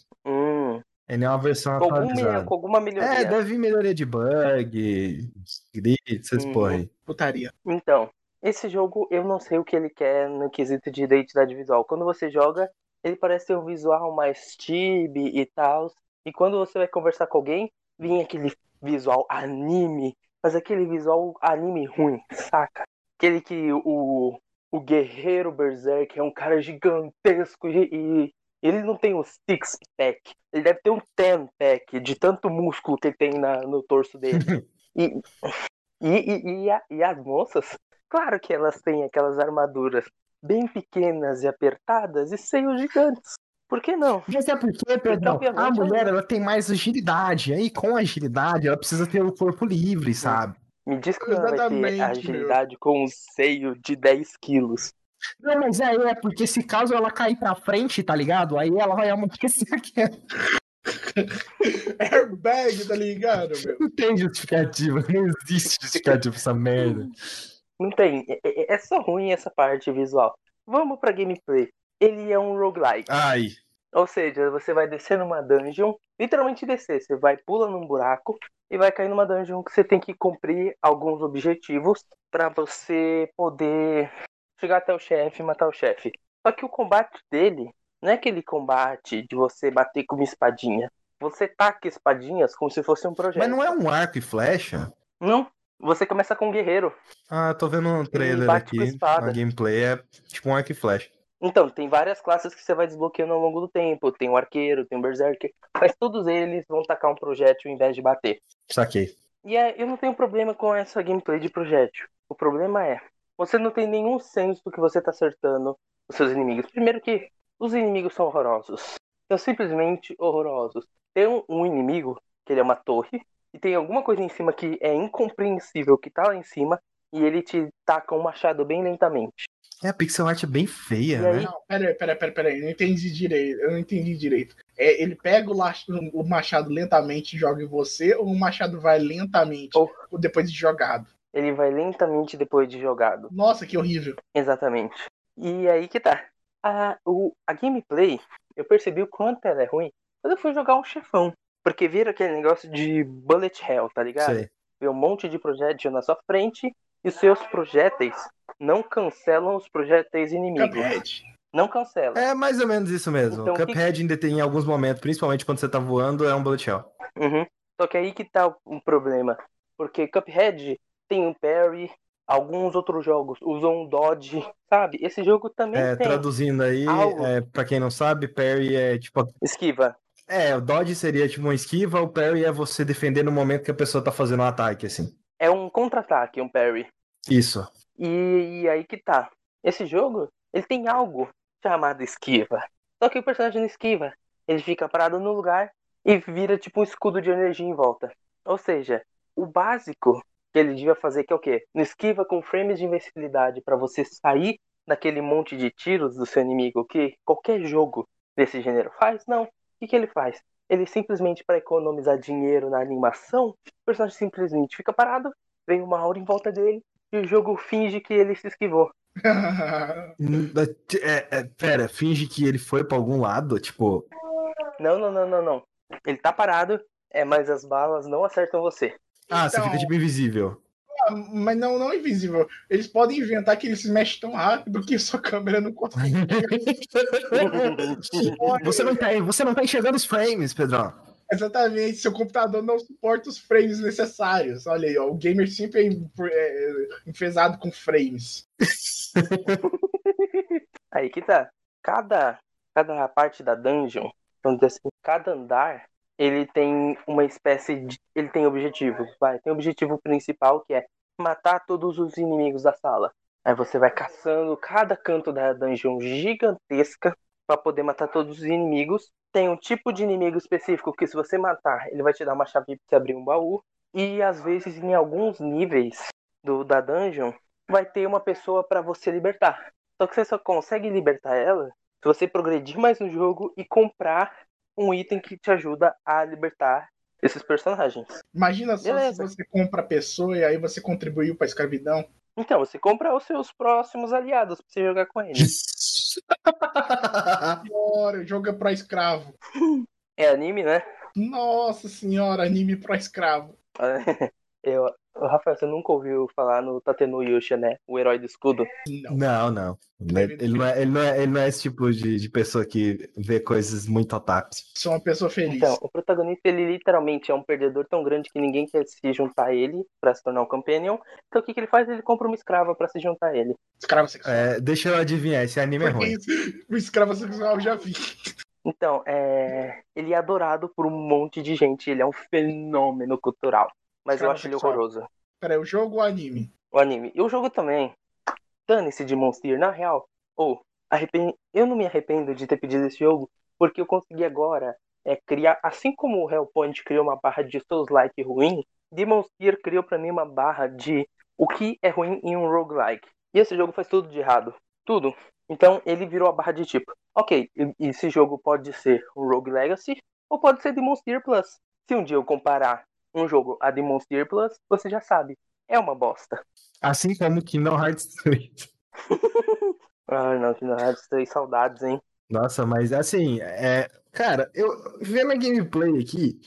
Hum, Ele é uma versão com, algum, atualizada. com alguma melhoria. É, deve vir melhoria de bug, grid, essas Uhum. porra aí. Putaria. Então, esse jogo eu não sei o que ele quer no quesito de identidade visual. Quando você joga, ele parece ter um visual mais chibi e tal. E quando você vai conversar com alguém, vem aquele visual anime, mas aquele visual anime ruim, saca? Aquele que o, o guerreiro Berserk é um cara gigantesco e, e, Ele não tem um six pack. Ele deve ter um ten pack de tanto músculo que ele tem na, no torso dele. *laughs* e, e, e, e, a- e as moças, claro que elas têm aquelas armaduras bem pequenas e apertadas e seios gigantes. Por que não? Mas é porque, Pedrão, a obviamente, mulher ela- tem mais agilidade. Aí, com agilidade, ela precisa ter o corpo livre, sabe? Me diz que ela vai ter Exatamente, meu. agilidade com um seio de 10 quilos. Não, mas aí é porque se caso ela cair pra frente, tá ligado? Aí ela vai amortecer *laughs* aqui. Airbag, tá ligado, meu? Não tem justificativa. Não existe justificativa pra essa merda. Não tem. É, é- é só ruim essa parte visual. Vamos pra gameplay. Ele é um roguelike. Ai. Ou seja, você vai descer numa dungeon, literalmente descer. Você vai, pula num buraco e vai cair numa dungeon que você tem que cumprir alguns objetivos pra você poder chegar até o chefe e matar o chefe. Só que o combate dele não é aquele combate de você bater com uma espadinha. Você taca espadinhas como se fosse um projeto. Mas não é um arco e flecha? Não. Você começa com um guerreiro. Ah, tô vendo um trailer aqui. A gameplay é tipo um arco e flecha. Então, tem várias classes que você vai desbloqueando ao longo do tempo. Tem o arqueiro, tem o berserker. Mas todos eles vão tacar um projétil ao invés de bater. Saquei. E é, eu não tenho problema com essa gameplay de projétil. O problema é, você não tem nenhum senso do que você tá acertando os seus inimigos. Primeiro que os inimigos são horrorosos. São simplesmente horrorosos. Tem um, um inimigo, que ele é uma torre, e tem alguma coisa em cima que é incompreensível que tá lá em cima, e ele te taca um machado bem lentamente. É, a pixel art é bem feia, E né? aí? Não, pera, pera, pera, pera aí, eu não entendi direito. Eu não entendi direito. É, ele pega o machado lentamente e joga em você, ou o machado vai lentamente Ou- depois de jogado? Ele vai lentamente depois de jogado. Nossa, que horrível. Exatamente. E aí que tá. A, o, a gameplay, eu percebi o quanto ela é ruim quando eu fui jogar um chefão. Porque vira aquele negócio de bullet hell, tá ligado? Sei. Vê um monte de projétil na sua frente e os seus projéteis não cancelam os projéteis inimigos. Cuphead. Não cancela. É mais ou menos isso mesmo. Então, Cuphead ainda tem em alguns momentos, principalmente quando você tá voando, é um bullet hell. Uhum. Só que aí que tá o- um problema. Porque Cuphead tem um parry, alguns outros jogos usam um dodge, sabe? Esse jogo também É, tem. traduzindo aí, algo. é, pra quem não sabe, parry é tipo. Esquiva. É, o dodge seria tipo uma esquiva, o parry é você defender no momento que a pessoa tá fazendo um ataque, assim. É um contra-ataque, um parry. Isso. E, e aí que tá. Esse jogo, ele tem algo chamado esquiva. Só que o personagem não esquiva. Ele fica parado no lugar e vira tipo um escudo de energia em volta. Ou seja, o básico que ele devia fazer que é o quê? Não esquiva com frames de invencibilidade pra você sair daquele monte de tiros do seu inimigo que qualquer jogo desse gênero faz. Não. O que, que ele faz? Ele simplesmente, para economizar dinheiro na animação, o personagem simplesmente fica parado, vem uma aura em volta dele e o jogo finge que ele se esquivou. *laughs* É, é, pera, finge que ele foi pra algum lado, tipo. Não, não, não, não, não. Ele tá parado, é, mas as balas não acertam você. Ah, você Então- fica tipo invisível. Ah, Mas não, não invisível. Eles podem inventar que ele se mexe tão rápido que sua câmera não consegue. *laughs* você, não tá, você não tá enxergando os frames, Pedrão. Exatamente, seu computador não suporta os frames necessários. Olha aí, ó, o gamer sempre é, é enfesado com frames. *laughs* Aí que tá. Cada, cada parte da dungeon, vamos dizer assim, cada andar, ele tem uma espécie de. Ele tem objetivos. Vai, tem o objetivo principal que é matar todos os inimigos da sala. Aí você vai caçando cada canto da dungeon gigantesca para poder matar todos os inimigos. Tem um tipo de inimigo específico que se você matar, ele vai te dar uma chave para você abrir um baú. E às vezes em alguns níveis do da dungeon vai ter uma pessoa para você libertar. Só que você só consegue libertar ela se você progredir mais no jogo e comprar um item que te ajuda a libertar esses personagens. Imagina só Beleza. se você compra a pessoa e aí você contribuiu pra escravidão. Então, você compra os seus próximos aliados pra você jogar com eles. *laughs* Senhora, joga pra escravo. É anime, né? Nossa senhora, anime pra escravo. *laughs* Eu, Rafael, você nunca ouviu falar no Tatenuyusha, né? O herói do escudo. Não. Não, não. Ele não é, ele não é, ele não é esse tipo de, de pessoa que vê coisas muito otakus. Sou uma pessoa feliz. Então, o protagonista, ele literalmente é um perdedor tão grande que ninguém quer se juntar a ele pra se tornar um companion. Então, o que, que ele faz? Ele compra uma escrava pra se juntar a ele. Escravo sexual. É, deixa eu adivinhar, esse anime é Porque ruim. *laughs* isso, o escravo sexual eu já vi. Então, é... ele é adorado por um monte de gente. Ele é um fenômeno cultural. Mas eu Cara, acho ele horroroso. Peraí, o jogo ou o anime? O anime. E o jogo também. Dane-se de Monster, na real. Ou, arrepen... eu não me arrependo de ter pedido esse jogo, porque eu consegui agora é, criar. Assim como o Hellpoint criou uma barra de Souls like ruim, Demon Slayer criou pra mim uma barra de o que é ruim em um roguelike. E esse jogo faz tudo de errado. Tudo. Então ele virou a barra de tipo, ok, esse jogo pode ser um Rogue Legacy ou pode ser Demon Slayer Plus. Se um dia eu comparar um jogo a Demon Slayer Plus, você já sabe, é uma bosta. Assim como Kingdom Hearts 3. *laughs* Ah, não, Kingdom Hearts 3, saudades, hein? Nossa, mas assim, é. Cara, eu vendo a gameplay aqui,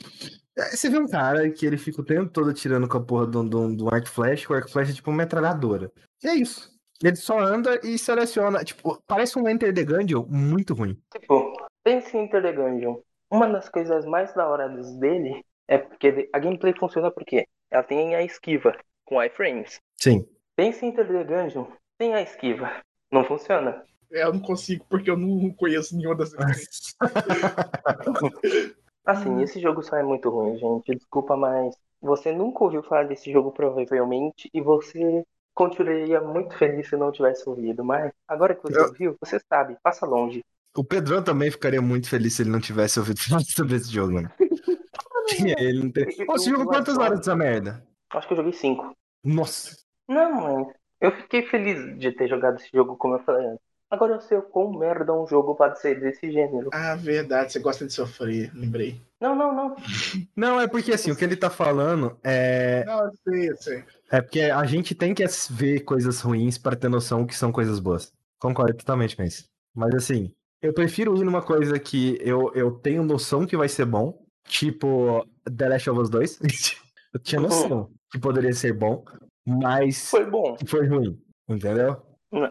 é, você vê um cara que ele fica o tempo todo tirando com a porra do, do, do arco flash, que o arco flash é tipo uma metralhadora. E é isso. Ele só anda e seleciona. Tipo, parece um Enter the Gungeon muito ruim. Tipo, pense em Enter the Gungeon. Uma das coisas mais da hora dele é porque a gameplay funciona porque ela tem a esquiva com iframes. Sim. Pense em Enter the Gungeon, tem a esquiva. Não funciona. É, Eu não consigo porque eu não conheço nenhuma das. *laughs* Assim, esse jogo só é muito ruim, gente. Desculpa, mas você nunca ouviu falar desse jogo, provavelmente, e você continuaria muito feliz se não tivesse ouvido. Mas agora que você Eu- ouviu, você sabe, passa longe. O Pedrão também ficaria muito feliz se ele não tivesse ouvido *laughs* falar sobre esse jogo, *laughs* mano. ele não tem... Ô, você jogou quantas horas dessa merda? Acho que eu joguei 5. Nossa. Não, mas eu fiquei feliz de ter jogado esse jogo, como eu falei antes. Agora eu sei o quão merda um jogo pode ser desse gênero. Ah, verdade, você gosta de sofrer, lembrei. Não, não, não. *laughs* Não, é porque assim, o que ele tá falando é. Não, eu sei, eu sei. É porque a gente tem que ver coisas ruins para ter noção que são coisas boas. Concordo totalmente com isso. Mas assim, eu prefiro ir numa coisa que eu, eu tenho noção que vai ser bom, tipo The Last of Us 2. *laughs* eu tinha noção que poderia ser bom, mas Foi bom. foi ruim, entendeu?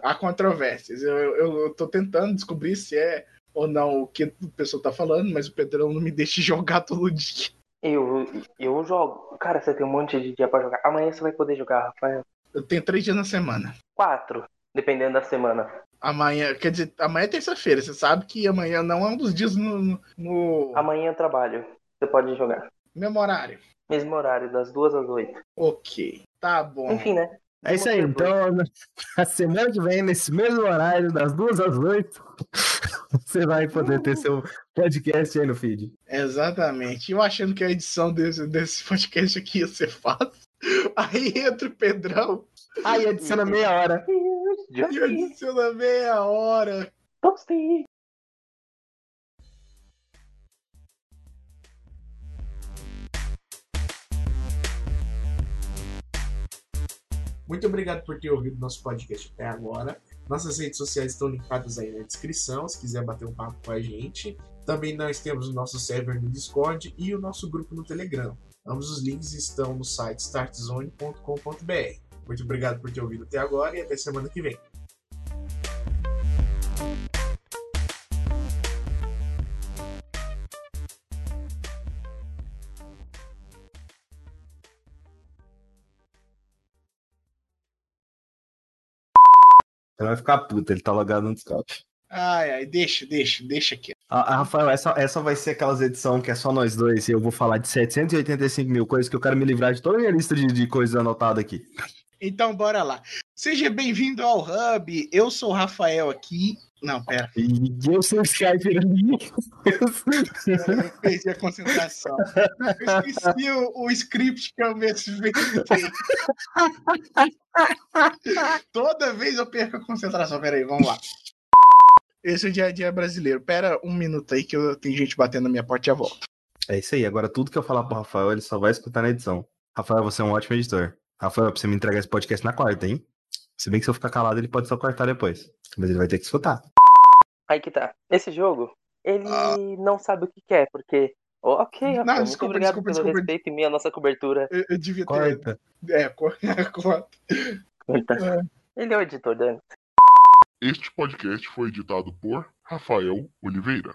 Há controvérsias. Eu, eu, eu tô tentando descobrir se é ou não o que o pessoal tá falando, mas o Pedrão não me deixa *laughs* jogar todo dia. Eu, eu jogo. Cara, você tem um monte de dia pra jogar. Amanhã você vai poder jogar, Rafael. Eu tenho três dias na semana. Quatro, dependendo da semana. Amanhã, quer dizer, amanhã é terça-feira. Você sabe que amanhã não é um dos dias no, no, no Amanhã eu trabalho. Você pode jogar. mesmo horário. Mesmo horário, das duas às oito. Ok, tá bom. Enfim, né? É isso aí, então, na *laughs* semana que vem, nesse mesmo horário, das duas às oito, *laughs* você vai poder ter seu podcast aí no feed. Exatamente. Eu achando que a edição desse, desse podcast aqui ia ser fácil. *laughs* Aí entra o Pedrão Aí adiciona meia hora. e adiciona meia hora. Toasty. Muito obrigado por ter ouvido nosso podcast até agora. Nossas redes sociais estão linkadas aí na descrição, se quiser bater um papo com a gente. Também nós temos o nosso server no Discord e o nosso grupo no Telegram. Ambos os links estão no site startzone.com.br. Muito obrigado por ter ouvido até agora e até semana que vem. Vai ficar puto, ele tá logado no Discord. Ai, ai, deixa, deixa, deixa aqui. Ah, ah, Rafael, essa, essa vai ser aquelas edições que é só nós dois e eu vou falar de 785 mil coisas que eu quero me livrar de toda a minha lista de, de coisas anotadas aqui. Então, bora lá. Seja bem-vindo ao Hub. Eu sou o Rafael aqui. Não, pera. Eu sou o Skype. Eu perdi a concentração. Eu esqueci o, o script que eu mesmo inventei. Toda vez eu perco a concentração. Pera aí, vamos lá. Esse é o dia a dia brasileiro. Pera um minuto aí que eu, tem gente batendo na minha porta e já volto. É isso aí, agora tudo que eu falar pro Rafael, ele só vai escutar na edição. Rafael, você é um ótimo editor. Rafael, pra você me entregar esse podcast na quarta, hein? Se bem que se eu ficar calado, ele pode só cortar depois. Mas ele vai ter que escutar. Aí que tá. Esse jogo, ele não sabe o que quer, porque. Ok, Rafael, muito desculpa, obrigado desculpa, pelo desculpa. respeito em mim, a nossa cobertura. Eu, eu devia ter. Corta. É, cor- *laughs* corta. Ele é o editor, Dani. Este podcast foi editado por Rafael Oliveira.